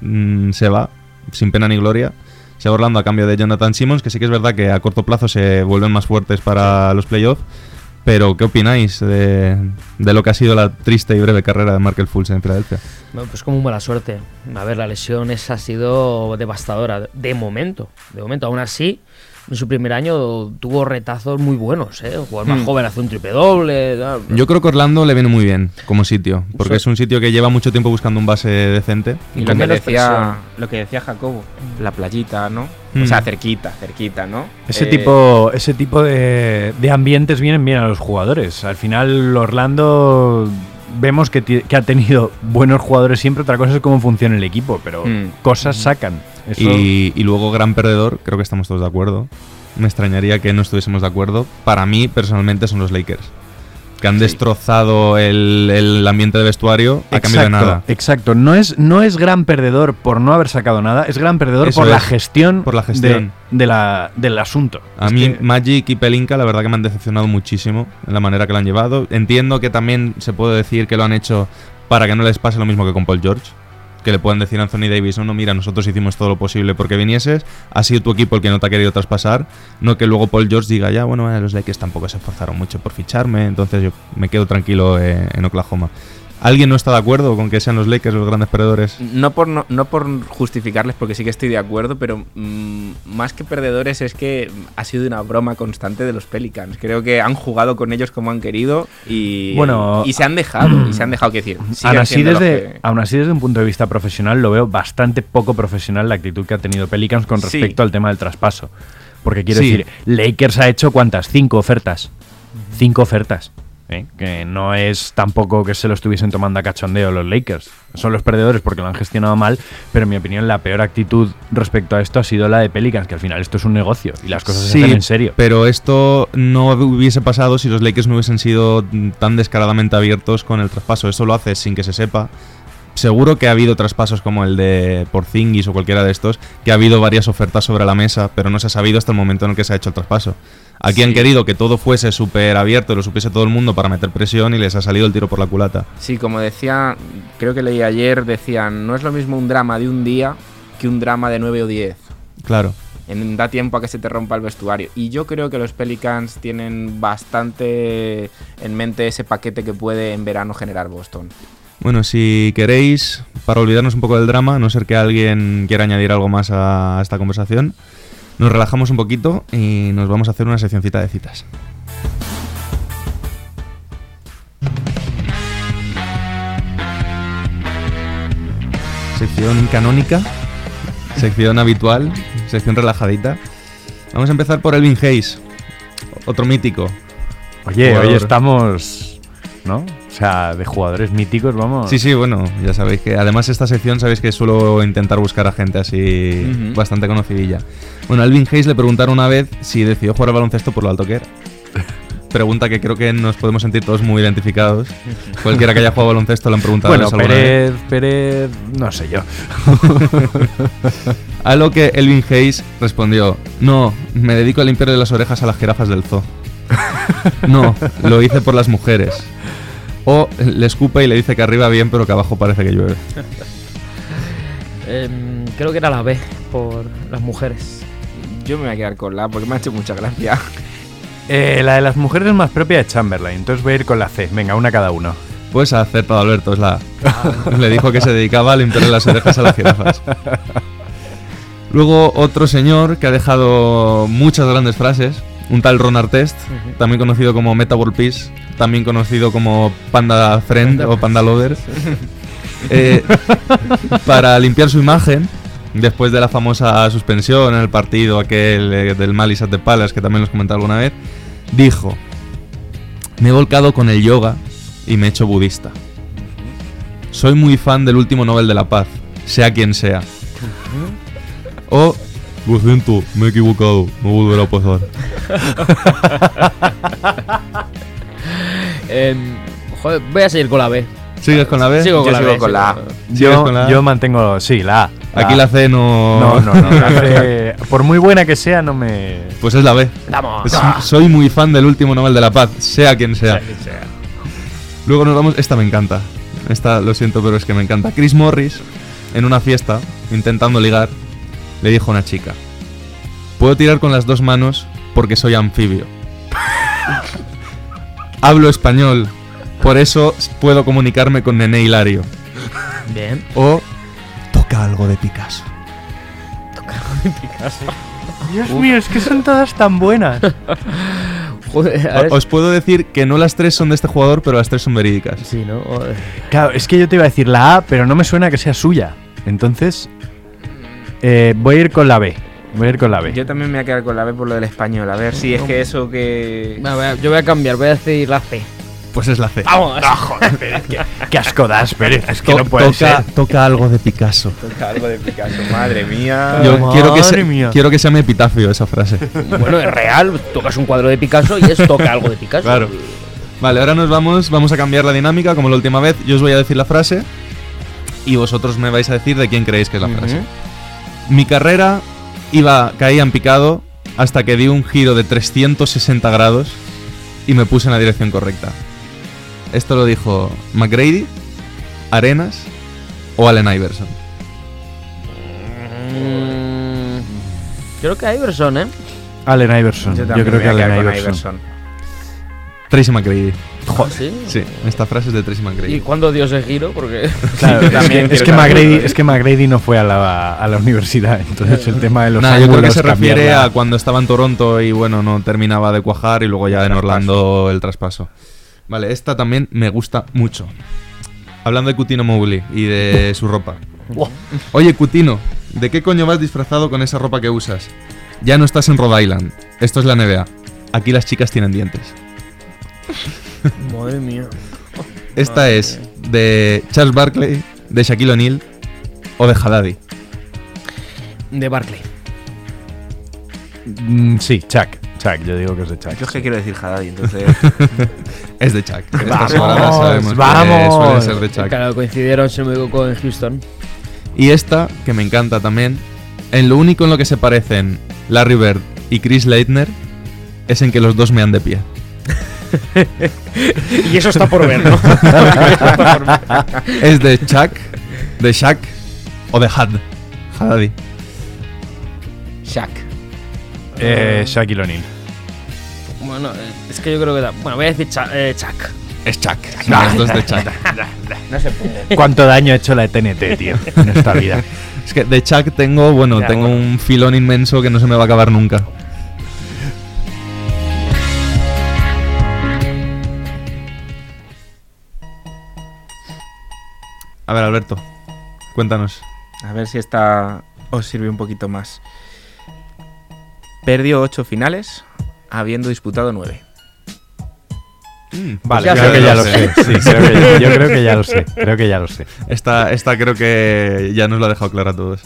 S2: mm, se va, sin pena ni gloria. Se va Orlando a cambio de Jonathan Simmons, que sí que es verdad que a corto plazo se vuelven más fuertes para los playoffs. Pero, ¿qué opináis de, de lo que ha sido la triste y breve carrera de Markel Fultz en Filadelfia?
S3: Bueno, pues como mala suerte. A ver, la lesión esa ha sido devastadora. De momento. De momento. Aún así, en su primer año tuvo retazos muy buenos. ¿eh? El jugador más
S5: Hmm.
S3: joven hace un triple doble. tal.
S2: Yo creo que Orlando le viene muy bien como sitio, porque
S3: Sí.
S2: es un sitio que lleva mucho tiempo buscando un base decente.
S3: Y
S5: Y lo que,
S3: menos
S5: decía, lo que decía Jacobo, la playita, ¿no?
S2: Mm.
S5: O sea, cerquita, cerquita, ¿no?
S4: Ese
S5: Eh,
S4: tipo, ese tipo de, de ambientes vienen bien a los jugadores. Al final, Orlando vemos que, que ha tenido buenos jugadores siempre. Otra cosa es cómo funciona el equipo, pero
S5: Mm.
S4: cosas sacan. Eso-
S2: Y, y luego gran perdedor, creo que estamos todos de acuerdo. Me extrañaría que no estuviésemos de acuerdo. Para mí, personalmente, son los Lakers. Que han destrozado el, el ambiente de vestuario a cambio de nada.
S4: Exacto. No es, no es gran perdedor por no haber sacado nada, es gran perdedor
S2: Eso
S4: por la
S2: es,
S4: gestión,
S2: por la gestión.
S4: De, de la, del asunto.
S2: A
S4: Es
S2: mí
S4: que-
S2: Magic y Pelinka la verdad que me han decepcionado muchísimo en la manera que lo han llevado. Entiendo que también se puede decir que lo han hecho para que no les pase lo mismo que con Paul George. Que le puedan decir a Anthony Davis, no, no, mira, nosotros hicimos todo lo posible porque vinieses, ha sido tu equipo el que no te ha querido traspasar, no que luego Paul George diga, ya, bueno, los Lakers tampoco se esforzaron mucho por ficharme, entonces yo me quedo tranquilo eh, en Oklahoma. ¿Alguien no está de acuerdo con que sean los Lakers los grandes perdedores?
S5: No por, no, no por justificarles, porque sí que estoy de acuerdo, pero mm, más que perdedores es que ha sido una broma constante de los Pelicans. Creo que han jugado con ellos como han querido y,
S4: Bueno,
S5: y se han dejado, y se han dejado que decir.
S4: Aún así, desde,
S5: que-
S4: aún así, desde un punto de vista profesional, lo veo bastante poco profesional la actitud que ha tenido Pelicans con
S5: Sí.
S4: respecto al tema del traspaso. Porque quiero
S2: Sí.
S4: decir, Lakers ha hecho cuántas? Cinco ofertas. Cinco ofertas. ¿Eh? Que no es tampoco que se lo estuviesen tomando a cachondeo los Lakers. Son los perdedores porque lo han gestionado mal, pero en mi opinión la peor actitud respecto a esto ha sido la de Pelicans, que al final esto es un negocio y las cosas se hacen en serio.
S2: Pero esto no hubiese pasado si los Lakers no hubiesen sido tan descaradamente abiertos con el traspaso. Eso lo hace sin que se sepa. Seguro que ha habido traspasos como el de Porzingis o cualquiera de estos, que ha habido varias ofertas sobre la mesa, pero no se ha sabido hasta el momento en el que se ha hecho el traspaso. Aquí han querido que todo fuese súper abierto, lo supiese todo el mundo para meter presión y les ha salido el tiro por la culata.
S5: Sí, como decía, creo que leí ayer, decían, no es lo mismo un drama de un día que un drama de 9 o 10.
S2: Claro.
S5: En, da tiempo a que se te rompa el vestuario. Y yo creo que los Pelicans tienen bastante en mente ese paquete que puede en verano generar Boston.
S2: Bueno, si queréis, para olvidarnos un poco del drama, a no ser que alguien quiera añadir algo más a esta conversación, nos relajamos un poquito y nos vamos a hacer una seccioncita de citas. Sección canónica, sección habitual, sección relajadita. Vamos a empezar por Elvin Hayes, otro mítico.
S4: Oye, hoy estamos, ¿no? O sea, de jugadores míticos, vamos.
S2: Sí, sí, bueno, ya sabéis que además esta sección sabéis que suelo intentar buscar a gente así bastante conocidilla. Bueno, a Alvin Hayes le preguntaron una vez si decidió jugar al baloncesto por lo alto que era. Pregunta que creo que nos podemos sentir todos muy identificados. Cualquiera que haya jugado al baloncesto le han preguntado
S4: Bueno,
S2: alguna vez.
S4: Pérez, Pérez, no sé yo.
S2: A lo que Elvin Hayes respondió, no, me dedico a limpiarle las orejas a las jirafas del zoo. No, lo hice por las mujeres. O le escupe y le dice que arriba bien, pero que abajo parece que llueve.
S3: Em, creo que era la B, por las mujeres.
S5: Yo me voy a quedar con la porque me ha hecho mucha gracia.
S4: Eh, la de las mujeres es más propia de Chamberlain, entonces voy a ir con la C. Venga, una cada uno.
S2: Pues ha acertado Alberto, es la A. Le dijo que se dedicaba a limpiarle las orejas a las jirafas. Luego otro señor que ha dejado muchas grandes frases, un tal Ron Artest, también conocido como Meta World Peace, también conocido como Panda Friend o Panda Lover, eh, para limpiar su imagen, después de la famosa suspensión en el partido aquel eh, del at the Palace, que también los comenté alguna vez, dijo, me he volcado con el yoga y me he hecho budista. Soy muy fan del último Nobel de la Paz, sea quien sea. O, lo siento, me he equivocado, no volverá a pasar.
S3: Em, joder, voy a seguir con la B.
S2: ¿Sigues con la B?
S3: Sigo con
S5: Yo
S3: la
S5: sigo
S3: B.
S5: con la A.
S3: sigo-
S2: ¿Sigues
S4: Yo,
S2: con la A?
S4: yo mantengo, sí, la A.
S2: Aquí la C no...
S4: No, no, no. la C, por muy buena que sea, no me.
S2: Pues es la B.
S3: Vamos.
S2: Es- soy muy fan del último Nobel de la Paz, sea quien sea. Luego nos vamos. Esta me encanta. Esta lo siento, pero es que me encanta. Chris Morris, en una fiesta, intentando ligar, le dijo a una chica: Puedo tirar con las dos manos porque soy anfibio. Hablo español, por eso puedo comunicarme con Nene Hilario.
S3: Bien.
S2: O toca algo de Picasso.
S4: Dios mío, es que son todas tan buenas.
S3: Joder,
S2: Os puedo decir que no las tres son de este jugador, pero las tres son verídicas.
S3: Sí, ¿no? Joder.
S4: Claro, es que yo te iba a decir la A, pero no me suena que sea suya. Entonces, eh, voy a ir con la B. Voy a ir con la B.
S5: Yo también me voy a quedar con la B por lo del español. A ver si es que eso que.
S3: Yo voy a cambiar, voy a decir la C.
S2: Pues es la C.
S3: ¡Vamos!
S4: Qué asco das, Pérez. Es que
S2: To-
S4: no puede
S2: toca,
S4: ser.
S2: toca algo de Picasso.
S5: Toca algo de Picasso, madre mía.
S2: Yo
S4: Madre
S2: quiero que, se-
S4: mía.
S2: quiero que sea mi epitafio esa frase.
S3: Bueno, es real, tocas un cuadro de Picasso y es toca algo de Picasso.
S2: Claro. Vale, ahora nos vamos, vamos a cambiar la dinámica como la última vez. Yo os voy a decir la frase y vosotros me vais a decir de quién creéis que es la frase. Mi carrera iba, caía en picado hasta que di un giro de 360 grados y me puse en la dirección correcta. Esto lo dijo McGrady, Arenas o Allen Iverson.
S3: Mm, creo que Iverson, ¿eh?
S4: Allen Iverson. Yo,
S5: también
S4: creo que Allen Iverson.
S2: Tracy McGrady.
S3: ¿Sí?
S2: Sí, esta frase es de Tracy
S3: ¿Y
S2: McGrady.
S3: cuándo dio ese giro? Porque.
S4: Claro, es,
S5: También
S4: que, es, que McGrady, es que McGrady no fue a la, a la universidad, entonces el tema de los
S2: Nah, yo creo que se refiere a cuando estaba en Toronto y bueno, no terminaba de cuajar y luego ya en Orlando el traspaso. Vale, esta también me gusta mucho. Hablando de Cutino Mowgli y de su ropa. Oye, Cutino, ¿de qué coño vas disfrazado con esa ropa que usas? Ya no estás en Rhode Island. Esto es la NBA. Aquí las chicas tienen dientes.
S3: Madre mía.
S2: Esta es de Charles Barkley, de Shaquille O'Neal o de Haddadi.
S3: De Barkley.
S4: Mm, sí, Chuck. Chuck, yo digo que es de Chuck.
S5: Yo es que quiero decir Haddadi, entonces.
S2: Es de Chuck.
S4: ¡Vamos!
S2: sabemos
S4: ¡Vamos!
S2: suele ser de Chuck.
S3: Claro, coincidieron, si me Houston.
S2: Y esta, que me encanta también, en lo único en lo que se parecen Larry Bird y Chris Leitner es en que los dos me han de pie.
S3: y eso está por ver, ¿no?
S2: Es de Chuck, de Shaq o de Had. Haddadi.
S5: Shaq.
S4: Eh, Shaquille O'Neal.
S3: bueno, eh, es que yo creo que. da- Bueno, voy a decir eh, Chuck.
S2: Es Chuck. Los dos de Chuck.
S5: No se puede.
S4: ¿Cuánto daño ha hecho la TNT, tío, en esta vida?
S2: Es que de Chuck tengo, bueno,
S3: Ya,
S2: tengo
S3: bueno.
S2: un filón inmenso que no se me va a acabar nunca. A ver, Alberto, cuéntanos.
S5: A ver si esta os sirve un poquito más. Perdió ocho finales, habiendo disputado nueve.
S4: Vale,
S3: ya
S4: creo que ya lo sé. Sí, creo que- yo creo que ya lo sé. Creo que ya lo sé.
S2: Esta, esta creo que ya nos lo ha dejado clara a todos.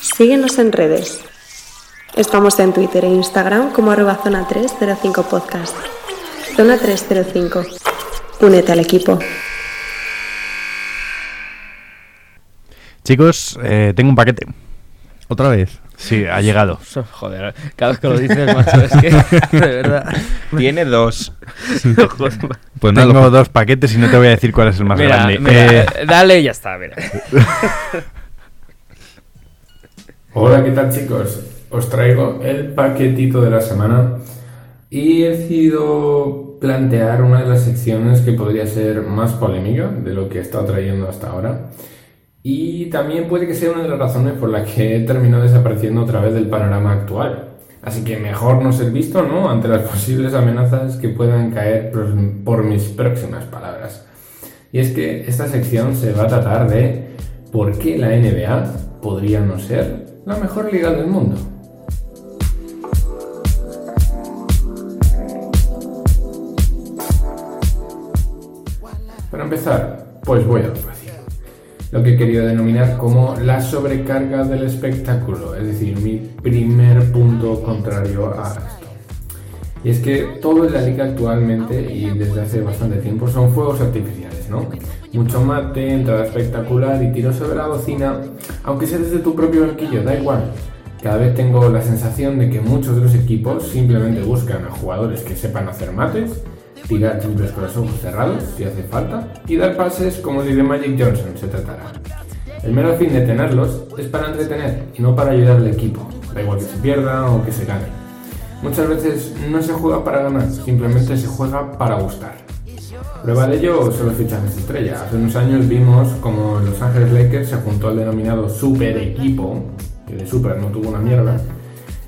S6: Síguenos en redes. Estamos en Twitter e Instagram como arroba zona 305 podcast. Zona 305. Únete al equipo.
S4: Chicos, eh, tengo un paquete.
S2: Otra vez.
S4: Sí, ha llegado.
S3: Joder, cada vez que lo dices, macho, es que. De verdad.
S5: Tiene dos.
S2: Pues nada,
S4: Tengo
S2: lo-
S4: dos paquetes y no te voy a decir cuál es el más
S3: Mira,
S4: grande.
S3: mira,
S4: Eh,
S3: eh, dale y ya está, mira.
S8: Hola, ¿qué tal chicos? Os traigo el paquetito de la semana y he decidido plantear una de las secciones que podría ser más polémica de lo que he estado trayendo hasta ahora. Y también puede que sea una de las razones por las que he terminado desapareciendo otra vez del panorama actual. Así que mejor no ser visto, ¿no? Ante las posibles amenazas que puedan caer por, por mis próximas palabras. Y es que esta sección se va a tratar de por qué la NBA podría no ser la mejor liga del mundo. Empezar, pues voy a lo. Lo que he querido denominar como la sobrecarga del espectáculo, es decir, mi primer punto contrario a esto. Y es que todo en la liga actualmente y desde hace bastante tiempo son fuegos artificiales, ¿no? Mucho mate, entrada espectacular y tiro sobre la bocina, aunque sea desde tu propio banquillo, da igual. Cada vez tengo la sensación de que muchos de los equipos simplemente buscan a jugadores que sepan hacer mates, tirar triples con los ojos cerrados si hace falta y dar pases como si de Magic Johnson se tratara. El mero fin de tenerlos es para entretener y no para ayudar al equipo, da igual que se pierda o que se gane. Muchas veces no se juega para ganar, simplemente se juega para gustar. Prueba de ello son los fichajes estrella. Hace unos años vimos como Los Ángeles Lakers se juntó al denominado super equipo, que de super no tuvo una mierda,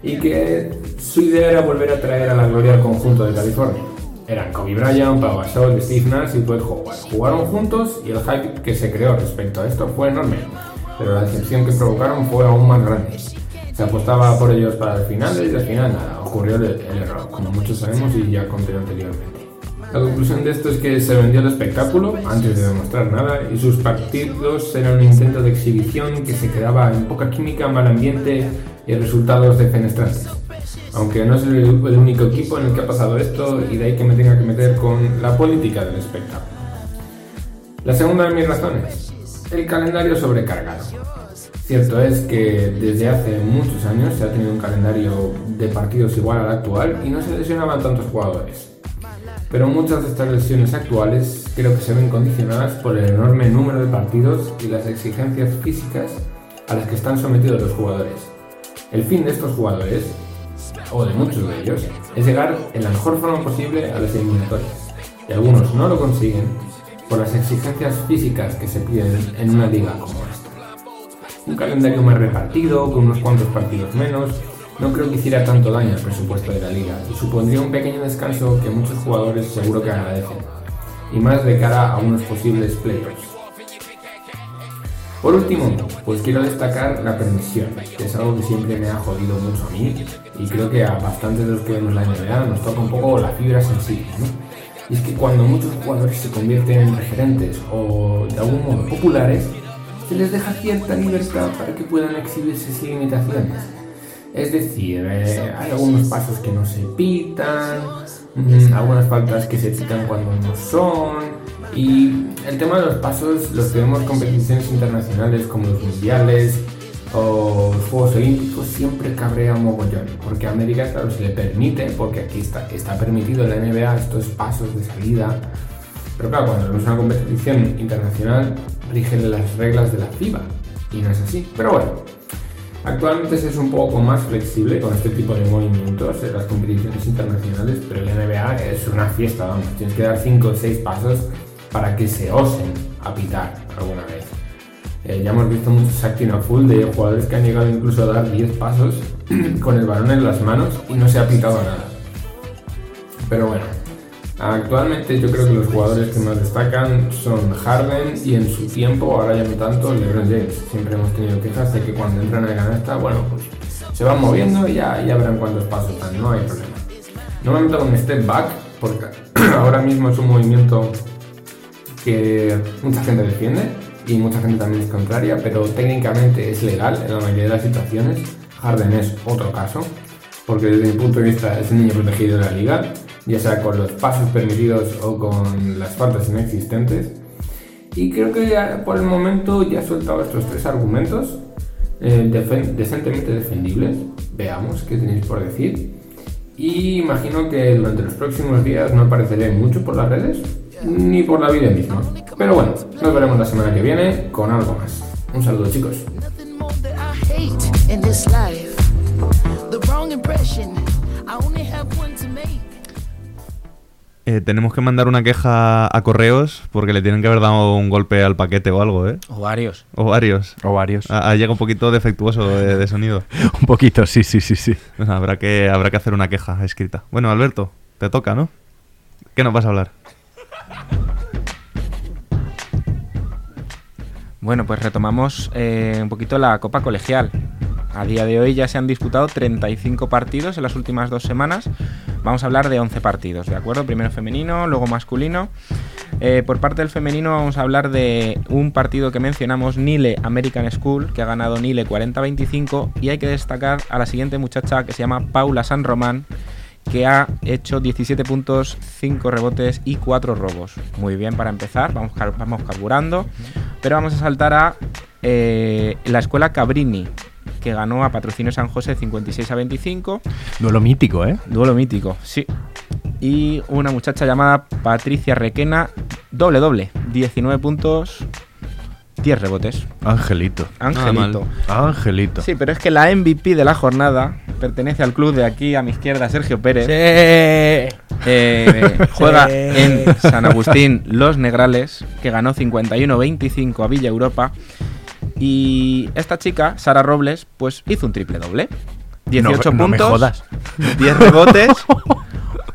S8: y que su idea era volver a traer a la gloria al conjunto de California. Eran Kobe Bryant, Pau Gasol, Steve Nash y Dwight Howard. Jugaron juntos y el hype que se creó respecto a esto fue enorme, pero la decepción que provocaron fue aún más grande. Se apostaba por ellos para el final y al final nada, ocurrió el, el error, como muchos sabemos y ya conté anteriormente. La conclusión de esto es que se vendió el espectáculo antes de demostrar nada y sus partidos eran un intento de exhibición que se quedaba en poca química, mal ambiente y resultados defenestrantes. Aunque no es el, el único equipo en el que ha pasado esto y de ahí que me tenga que meter con la política del espectáculo. La segunda de mis razones, el calendario sobrecargado. Cierto es que desde hace muchos años se ha tenido un calendario de partidos igual al actual y no se lesionaban tantos jugadores. Pero muchas de estas lesiones actuales creo que se ven condicionadas por el enorme número de partidos y las exigencias físicas a las que están sometidos los jugadores. El fin de estos jugadores, o de muchos de ellos, es llegar en la mejor forma posible a las eliminatorias. Y algunos no lo consiguen por las exigencias físicas que se piden en una liga como esta. Un calendario más repartido, con unos cuantos partidos menos, no creo que hiciera tanto daño al presupuesto de la liga y supondría un pequeño descanso que muchos jugadores seguro que agradecen, y más de cara a unos posibles playoffs. Por último, pues quiero destacar la permisión, que es algo que siempre me ha jodido mucho a mí y creo que a bastantes de los que vemos la NBA nos toca un poco la fibra sensible, ¿no? Y es que cuando muchos jugadores se convierten en referentes o de algún modo populares, se les deja cierta libertad para que puedan exhibirse sin limitaciones. Es decir, eh, hay algunos pasos que no se pitan, mm, algunas faltas que se pitan cuando no son. Y el tema de los pasos los en competiciones internacionales como los mundiales o los Juegos Olímpicos siempre cabrea mogollón. Porque a América, claro, se le permite, porque aquí está, está permitido la NBA estos pasos de salida. Pero claro, cuando vemos una competición internacional, rigen las reglas de la FIBA. Y no es así. Pero bueno, Actualmente se es un poco más flexible con este tipo de movimientos en las competiciones internacionales, pero la NBA es una fiesta, vamos. Tienes que dar 5 o 6 pasos para que se osen a pitar alguna vez. Eh, ya hemos visto muchos acting a full de jugadores que han llegado incluso a dar 10 pasos con el balón en las manos y no se ha pitado nada. Pero bueno, actualmente yo creo que los jugadores que más destacan son Harden y en su tiempo, ahora ya no tanto, LeBron James. Siempre hemos tenido quejas de que cuando entran a canasta, bueno, pues se van moviendo y ya, ya verán cuántos pasos dan, no hay problema. No me meto con step back porque ahora mismo es un movimiento que mucha gente defiende y mucha gente también es contraria, pero técnicamente es legal en la mayoría de las situaciones. Harden es otro caso, porque desde mi punto de vista es el niño protegido de la liga, ya sea con los pasos permitidos o con las faltas inexistentes. Y creo que ya, por el momento ya he soltado estos tres argumentos eh, decentemente defendibles. Veamos qué tenéis por decir. Y imagino que durante los próximos días no apareceré mucho por las redes ni por la vida misma. Pero bueno, nos veremos la semana que viene con algo más. Un saludo chicos.
S2: Eh, tenemos que mandar una queja a correos porque le tienen que haber dado un golpe al paquete o algo, ¿eh?
S5: O varios.
S2: O varios.
S4: O varios.
S2: Ha, ha llegado un poquito defectuoso de, de sonido.
S4: Un poquito, sí, sí, sí, sí.
S2: Pues habrá que, habrá que hacer una queja escrita. Bueno, Alberto, te toca, ¿no? ¿Qué nos vas a hablar?
S5: Bueno, pues retomamos eh, un poquito la Copa Colegial. A día de hoy ya se han disputado 35 partidos en las últimas dos semanas. Vamos a hablar de 11 partidos, ¿de acuerdo? Primero femenino, luego masculino. Eh, por parte del femenino vamos a hablar de un partido que mencionamos, Nile American School, que ha ganado Nile 40-25 y hay que destacar a la siguiente muchacha que se llama Paula San Román, que ha hecho 17 puntos, 5 rebotes y 4 robos. Muy bien para empezar, vamos, car- vamos carburando. Pero vamos a saltar a eh, la escuela Cabrini, que ganó a Patrocinio San José 56 a 25.
S4: Duelo mítico, ¿eh?
S5: Duelo mítico, sí. Y una muchacha llamada Patricia Requena, doble doble, 19 puntos, 10 rebotes.
S4: Angelito.
S5: Angelito.
S4: Angelito.
S5: Sí, pero es que la MVP de la jornada pertenece al club de aquí a mi izquierda, Sergio Pérez.
S3: Sí.
S5: Eh, juega
S3: Sí.
S5: en San Agustín Los Negrales, que ganó 51-25 a Villa Europa. Y esta chica, Sara Robles, pues hizo un triple doble. 18
S4: No- no me
S5: puntos,
S4: jodas.
S5: 10 rebotes,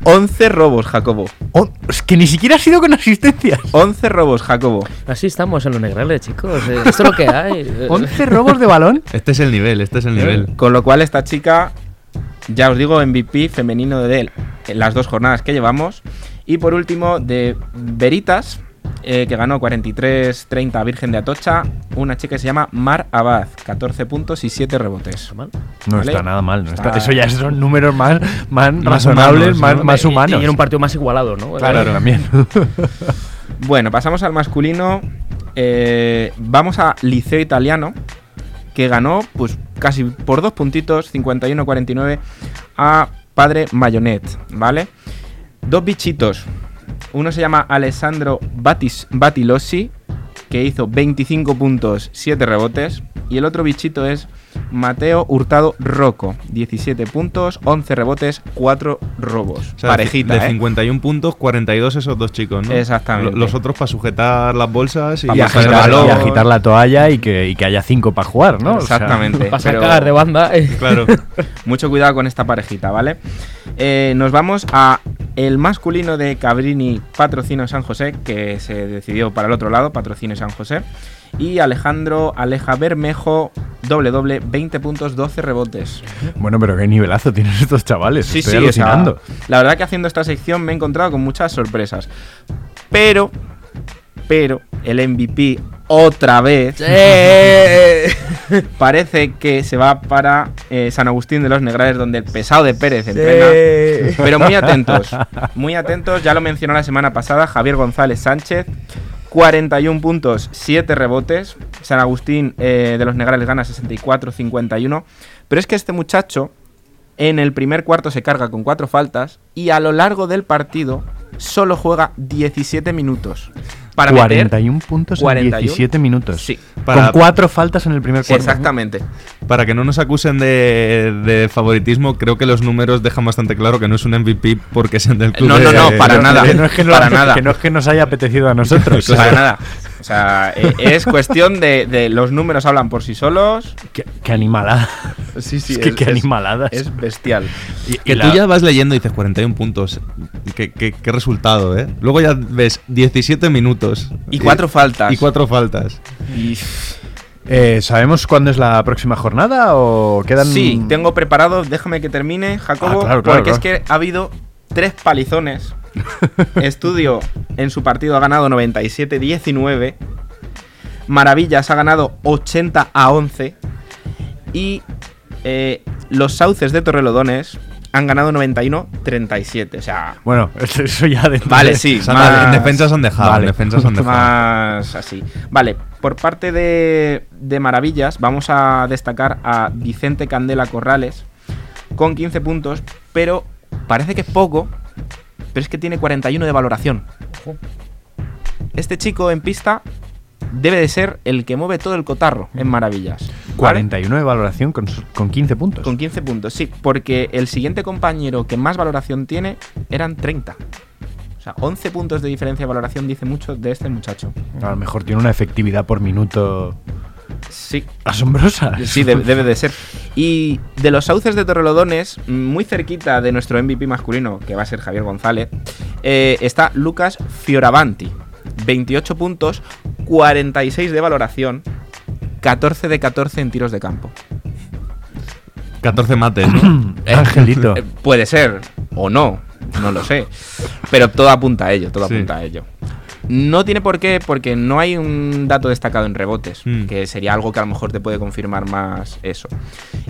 S5: 11 robos, Jacobo.
S4: Oh, es que ni siquiera ha sido con asistencias.
S5: 11 robos, Jacobo.
S3: Así estamos en los negrales, chicos. Eh, Esto es lo que hay.
S4: 11 robos de balón.
S2: Este es el nivel, este es el nivel.
S5: Con lo cual esta chica, ya os digo, MVP femenino de él en las dos jornadas que llevamos. Y por último, de Veritas, eh, que ganó 43-30 Virgen de Atocha. Una chica que se llama Mar Abad, 14 puntos y 7 rebotes.
S4: No
S5: ¿Vale?
S4: está nada mal. no está-
S5: Está-
S4: eso ya son números más, más,
S2: Más
S4: razonables,
S2: humanos,
S4: más,
S2: ¿no?
S4: más
S3: Y-
S4: humanos.
S3: Y, en un partido más igualado, ¿no?
S4: Claro, también.
S5: Bueno, pasamos al masculino. Eh, vamos a Liceo Italiano, que ganó pues casi por dos puntitos, 51-49, a Padre Mayonet, ¿vale? Dos bichitos. Uno se llama Alessandro Batis, Batilossi, que hizo 25 puntos, 7 rebotes. Y el otro bichito es Mateo Hurtado Rocco, 17 puntos, 11 rebotes, 4 robos.
S2: O sea,
S5: Parejita,
S2: de
S5: ¿eh?
S2: 51 puntos, 42 esos dos chicos, ¿no?
S5: Exactamente.
S2: Lo- Los otros para sujetar las bolsas y,
S4: y, agitar,
S5: balón.
S4: y agitar la toalla y que, y que haya cinco para jugar, ¿no? O sea,
S5: Exactamente.
S3: Vas a
S5: pero-
S3: cagar de banda. eh.
S2: Claro.
S5: Mucho cuidado con esta parejita, ¿vale? Eh, nos vamos a el masculino de Cabrini Patrocino San José, que se decidió para el otro lado, Patrocino San José. Y Alejandro Aleja Bermejo, doble doble, 20 puntos, 12 rebotes.
S4: Bueno, pero qué nivelazo tienen estos chavales.
S5: Sí,
S4: Estoy
S5: sí, o sea,
S4: alucinando.
S5: la verdad que haciendo esta sección me he encontrado con muchas sorpresas. Pero, pero, el MVP otra vez parece que se va para eh, San Agustín de los Negrales, donde el pesado de Pérez entrena. Pero muy atentos, muy atentos. Ya lo mencionó la semana pasada Javier González Sánchez. 41 puntos, 7 rebotes. San Agustín eh, de los Negrales gana 64-51. Pero es que este muchacho en el primer cuarto se carga con 4 faltas y a lo largo del partido solo juega 17 minutos. Para meter
S4: 41 puntos
S5: 41.
S4: en 17 minutos.
S5: Sí.
S2: Para-
S4: Con cuatro faltas en el primer cuarto.
S5: Exactamente.
S2: Para que no nos acusen de, de favoritismo, creo que los números dejan bastante claro que no es un MVP porque es en del club.
S5: No, no,
S2: de-
S5: no, para
S2: de-
S5: nada.
S4: Que no es que no,
S5: Para nada.
S4: Que no es que nos haya apetecido a nosotros.
S5: Para nada. O sea, eh, es cuestión de, de los números hablan por sí solos.
S4: Qué, qué animalada.
S5: Sí, sí,
S4: Es que qué animaladas.
S5: Es bestial.
S4: Y- y
S2: Que
S4: la-
S2: tú ya vas leyendo y dices 41 puntos. Qué, qué- qué resultado, ¿eh? Luego ya ves 17 minutos.
S5: Y cuatro faltas.
S2: Y cuatro faltas.
S5: Y-
S4: Eh, ¿Sabemos cuándo es la próxima jornada o quedan...?
S5: Sí, tengo preparado, déjame que termine, Jacobo,
S4: Ah, claro, claro,
S5: porque es que ha habido tres palizones. Estudio en su partido ha ganado 97-19. Maravillas ha ganado 80 a 11. Y eh, los sauces de Torrelodones han ganado 91-37. O sea,
S4: Bueno, eso ya de...
S5: Vale, sí. Más-
S2: en defensa han dejado.
S4: Vale.
S2: En defensa han dejado.
S5: más así. Vale, por parte de, de Maravillas, vamos a destacar a Vicente Candela Corrales con 15 puntos, pero parece que es poco, pero es que tiene 41 de valoración. Este chico en pista debe de ser el que mueve todo el cotarro en Maravillas. ¿vale?
S4: 41 de valoración con, con 15 puntos.
S5: Con 15 puntos, sí, porque el siguiente compañero que más valoración tiene eran 30. O sea, 11 puntos de diferencia de valoración dice mucho de este muchacho.
S4: A lo mejor tiene una efectividad por minuto
S5: Sí,
S4: asombrosa.
S5: sí, de- debe de ser. Y de los sauces de Torrelodones, muy cerquita de nuestro MVP masculino, que va a ser Javier González, eh, está Lucas Fioravanti. 28 puntos, 46 de valoración, 14 de 14 en tiros de campo.
S2: 14 mates, ¿no?
S4: Angelito.
S5: Eh, puede ser, o no, no lo sé. Pero todo apunta a ello, todo
S2: Sí.
S5: apunta a ello. No tiene por qué, porque no hay un dato destacado en rebotes,
S2: Mm.
S5: que sería algo que a lo mejor te puede confirmar más eso.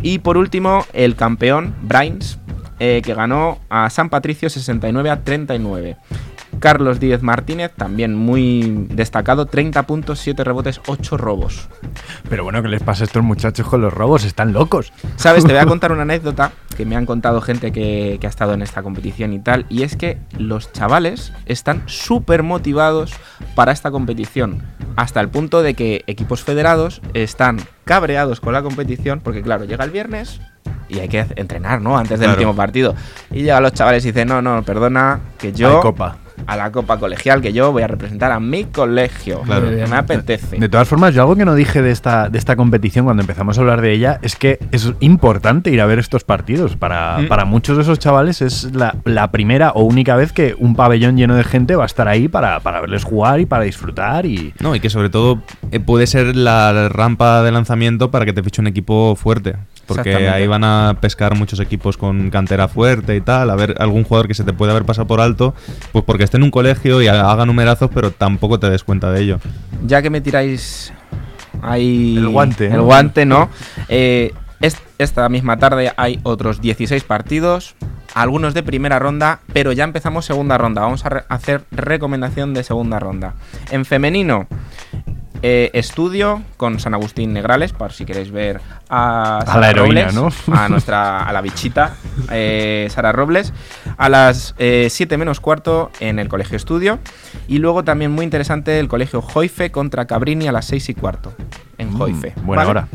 S5: Y por último, el campeón, Brains, eh, que ganó a San Patricio 69 a 39. Carlos Díez Martínez, también muy destacado, 30 puntos, 7 rebotes, 8 robos.
S4: Pero bueno, ¿qué les pasa a estos muchachos con los robos? Están locos.
S5: Sabes, te voy a contar una anécdota que me han contado gente que, que ha estado en esta competición y tal, y es que los chavales están súper motivados para esta competición, hasta el punto de que equipos federados están cabreados con la competición, porque claro, llega el viernes y hay que entrenar, ¿no? Antes del
S2: Claro.
S5: último partido. Y llegan los chavales y dicen, no, no, perdona, que yo...
S4: Hay copa.
S5: A la copa colegial, que yo voy a representar a mi colegio.
S2: Claro.
S5: Que me apetece.
S4: De todas formas, yo algo que no dije de esta, de esta competición cuando empezamos a hablar de ella es que es importante ir a ver estos partidos. Para,
S5: Mm.
S4: para muchos de esos chavales es la, la primera o única vez que un pabellón lleno de gente va a estar ahí para, para verles jugar y para disfrutar. Y
S2: No, y que sobre todo eh, puede ser la rampa de lanzamiento para que te fiche un equipo fuerte. Porque ahí van a pescar muchos equipos con cantera fuerte y tal, a ver algún jugador que se te puede haber pasado por alto, pues porque esté en un colegio y haga numerazos, pero tampoco te des cuenta de ello.
S5: Ya que me tiráis ahí
S4: El guante,
S5: el
S4: ¿no?
S5: guante, ¿no? Eh, es- esta misma tarde hay otros 16 partidos, algunos de primera ronda, pero ya empezamos segunda ronda. Vamos a re- hacer recomendación de segunda ronda. En femenino, eh, estudio con San Agustín Negrales, por si queréis ver a,
S4: A
S5: Sara
S4: la heroína,
S5: Robles,
S4: ¿no?
S5: a nuestra a la bichita eh, Sara Robles a las 7 menos cuarto en el colegio estudio y luego también muy interesante el colegio Joife contra Cabrini a las 6 y cuarto en
S4: Mm,
S5: Joife
S4: buena
S5: ¿vale?
S4: hora.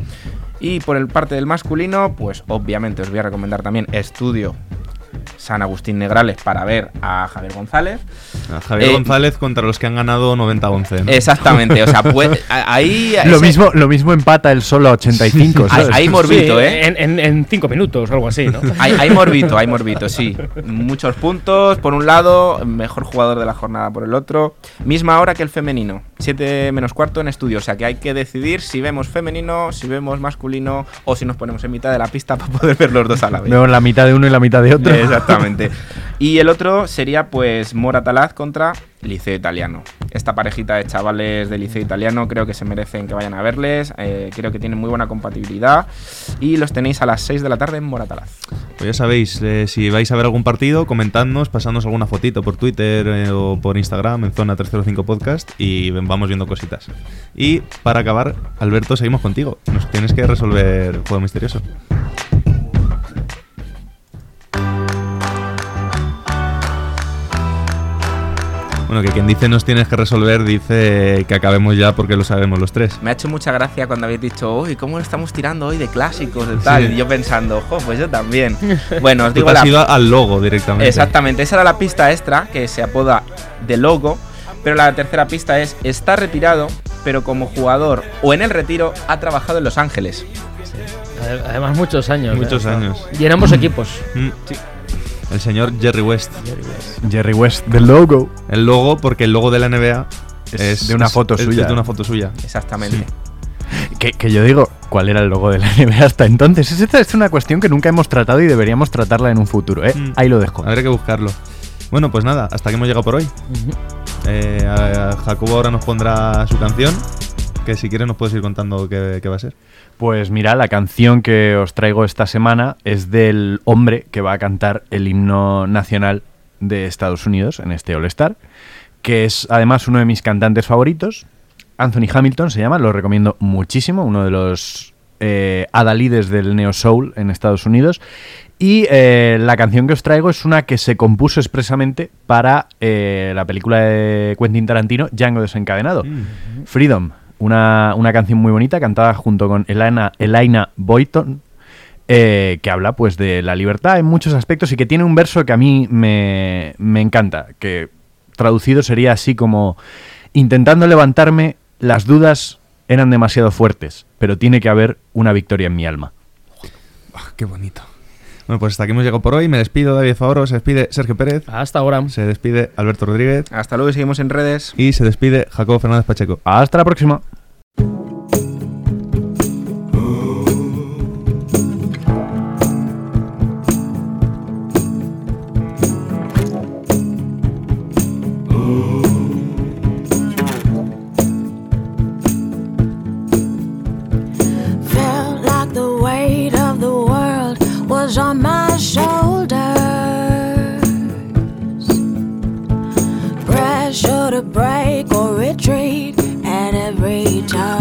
S5: y por el parte del masculino pues obviamente os voy a recomendar también estudio San Agustín Negrales para ver a Javier González
S2: A Javier
S5: Eh,
S2: González contra los que han ganado 90-11. ¿no?
S5: exactamente o sea puede- a- ahí
S4: Lo
S5: ese-
S4: mismo, lo mismo empata el solo a 85.
S5: Hay-
S4: ¿sabes?
S5: hay morbito,
S3: Sí,
S5: ¿eh?
S3: En, en- en cinco minutos o algo así, ¿no?
S5: Hay, hay morbito, hay morbito, sí. Muchos puntos por un lado, mejor jugador de la jornada por el otro. Misma hora que el femenino, 7 menos cuarto en estudio. O sea que hay que decidir si vemos femenino, si vemos masculino o si nos ponemos en mitad de la pista para poder ver los dos a la vez.
S4: Vemos la mitad de uno y la mitad de otro.
S5: Exactamente. Y el otro sería pues Mora Talaz contra Liceo Italiano. Esta parejita de chavales de Liceo Italiano creo que se merecen que vayan a verles. eh, creo que tienen muy buena compatibilidad. Y los tenéis a las 6 de la tarde en Mora Talaz.
S2: Pues ya sabéis, eh, si vais a ver algún partido, comentadnos, pasadnos alguna fotito por Twitter eh, o por Instagram en Zona 305 Podcast y vamos viendo cositas. Y para acabar, Alberto, seguimos contigo. Nos tienes que resolver juego misterioso. Bueno, que quien dice nos tienes que resolver dice que acabemos ya porque lo sabemos los tres.
S5: Me ha hecho mucha gracia cuando habéis dicho, uy, ¿cómo estamos tirando hoy de clásicos, de tal?
S2: Sí.
S5: Y yo pensando, jo, pues yo también. Bueno, os
S2: Tú
S5: digo
S2: te
S5: la.
S2: has ido al logo directamente.
S5: Exactamente, esa era la pista extra que se apoda de logo. Pero la tercera pista es: está retirado, pero como jugador o en el retiro ha trabajado en Los Ángeles.
S3: Ade- Además, muchos años.
S2: Muchos
S3: ¿eh?
S2: años.
S3: Y en ambos equipos.
S2: Mm. El señor Jerry West.
S4: Jerry West, the logo.
S2: El logo, porque el logo de la NBA
S4: Es
S2: es,
S4: de una foto
S2: es-
S4: suya.
S2: Es de una foto suya.
S5: Exactamente.
S4: Que, que yo digo, ¿cuál era el logo de la NBA hasta entonces? Es- Esta es una cuestión que nunca hemos tratado y deberíamos tratarla en un futuro, ¿eh?
S2: Mm.
S4: Ahí lo dejo.
S2: Habrá que buscarlo. Bueno, pues nada, hasta que hemos llegado por hoy. Eh, a- a Jacobo ahora nos pondrá su canción. Que si quieres nos puedes ir contando qué, qué va a ser.
S4: Pues mira, la canción que os traigo esta semana es del hombre que va a cantar el himno nacional de Estados Unidos en este All-Star, que es además uno de mis cantantes favoritos. Anthony Hamilton se llama, lo recomiendo muchísimo, uno de los eh, adalides del neo soul en Estados Unidos. Y eh, la canción que os traigo es una que se compuso expresamente para eh, la película de Quentin Tarantino, Django desencadenado. Freedom, una, una canción muy bonita cantada junto con Elaina Boyton, eh, que habla pues de la libertad en muchos aspectos y que tiene un verso que a mí me, me encanta, que traducido sería así como intentando levantarme, las dudas eran demasiado fuertes, pero tiene que haber una victoria en mi alma.
S2: Ah, qué bonito. Bueno, pues hasta aquí hemos llegado por hoy. Me despido David Favoro, se despide Sergio Pérez,
S3: Hasta ahora.
S2: se despide Alberto Rodríguez
S5: Hasta luego y seguimos en redes.
S2: y se despide Jacobo Fernández Pacheco.
S4: Hasta la próxima.
S9: To break or retreat at every turn.